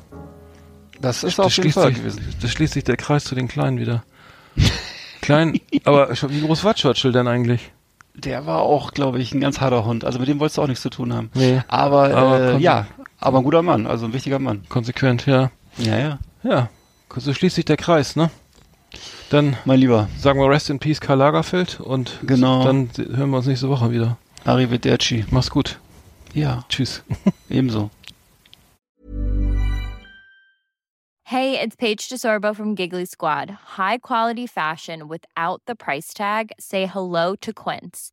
Das ist das auf jeden Fall sich, gewesen. Das schließt sich der Kreis zu den Kleinen wieder. Klein, aber wie groß war Churchill denn eigentlich? Der war auch, glaube ich, ein ganz harter Hund. Also mit dem wolltest du auch nichts zu tun haben. Nee. Aber, Aber äh, ja, aber ein guter Mann, also ein wichtiger Mann. Konsequent, ja. Ja, ja. Ja, so schließt sich der Kreis, ne? Dann Mein Lieber, sagen wir Rest in Peace Karl Lagerfeld und Genau. dann hören wir uns nächste Woche wieder. Arrivederci. Mach's gut. Ja, Tschüss. ebenso. Hey, it's Paige DeSorbo from Giggly Squad. High quality fashion without the price tag. Say hello to Quince.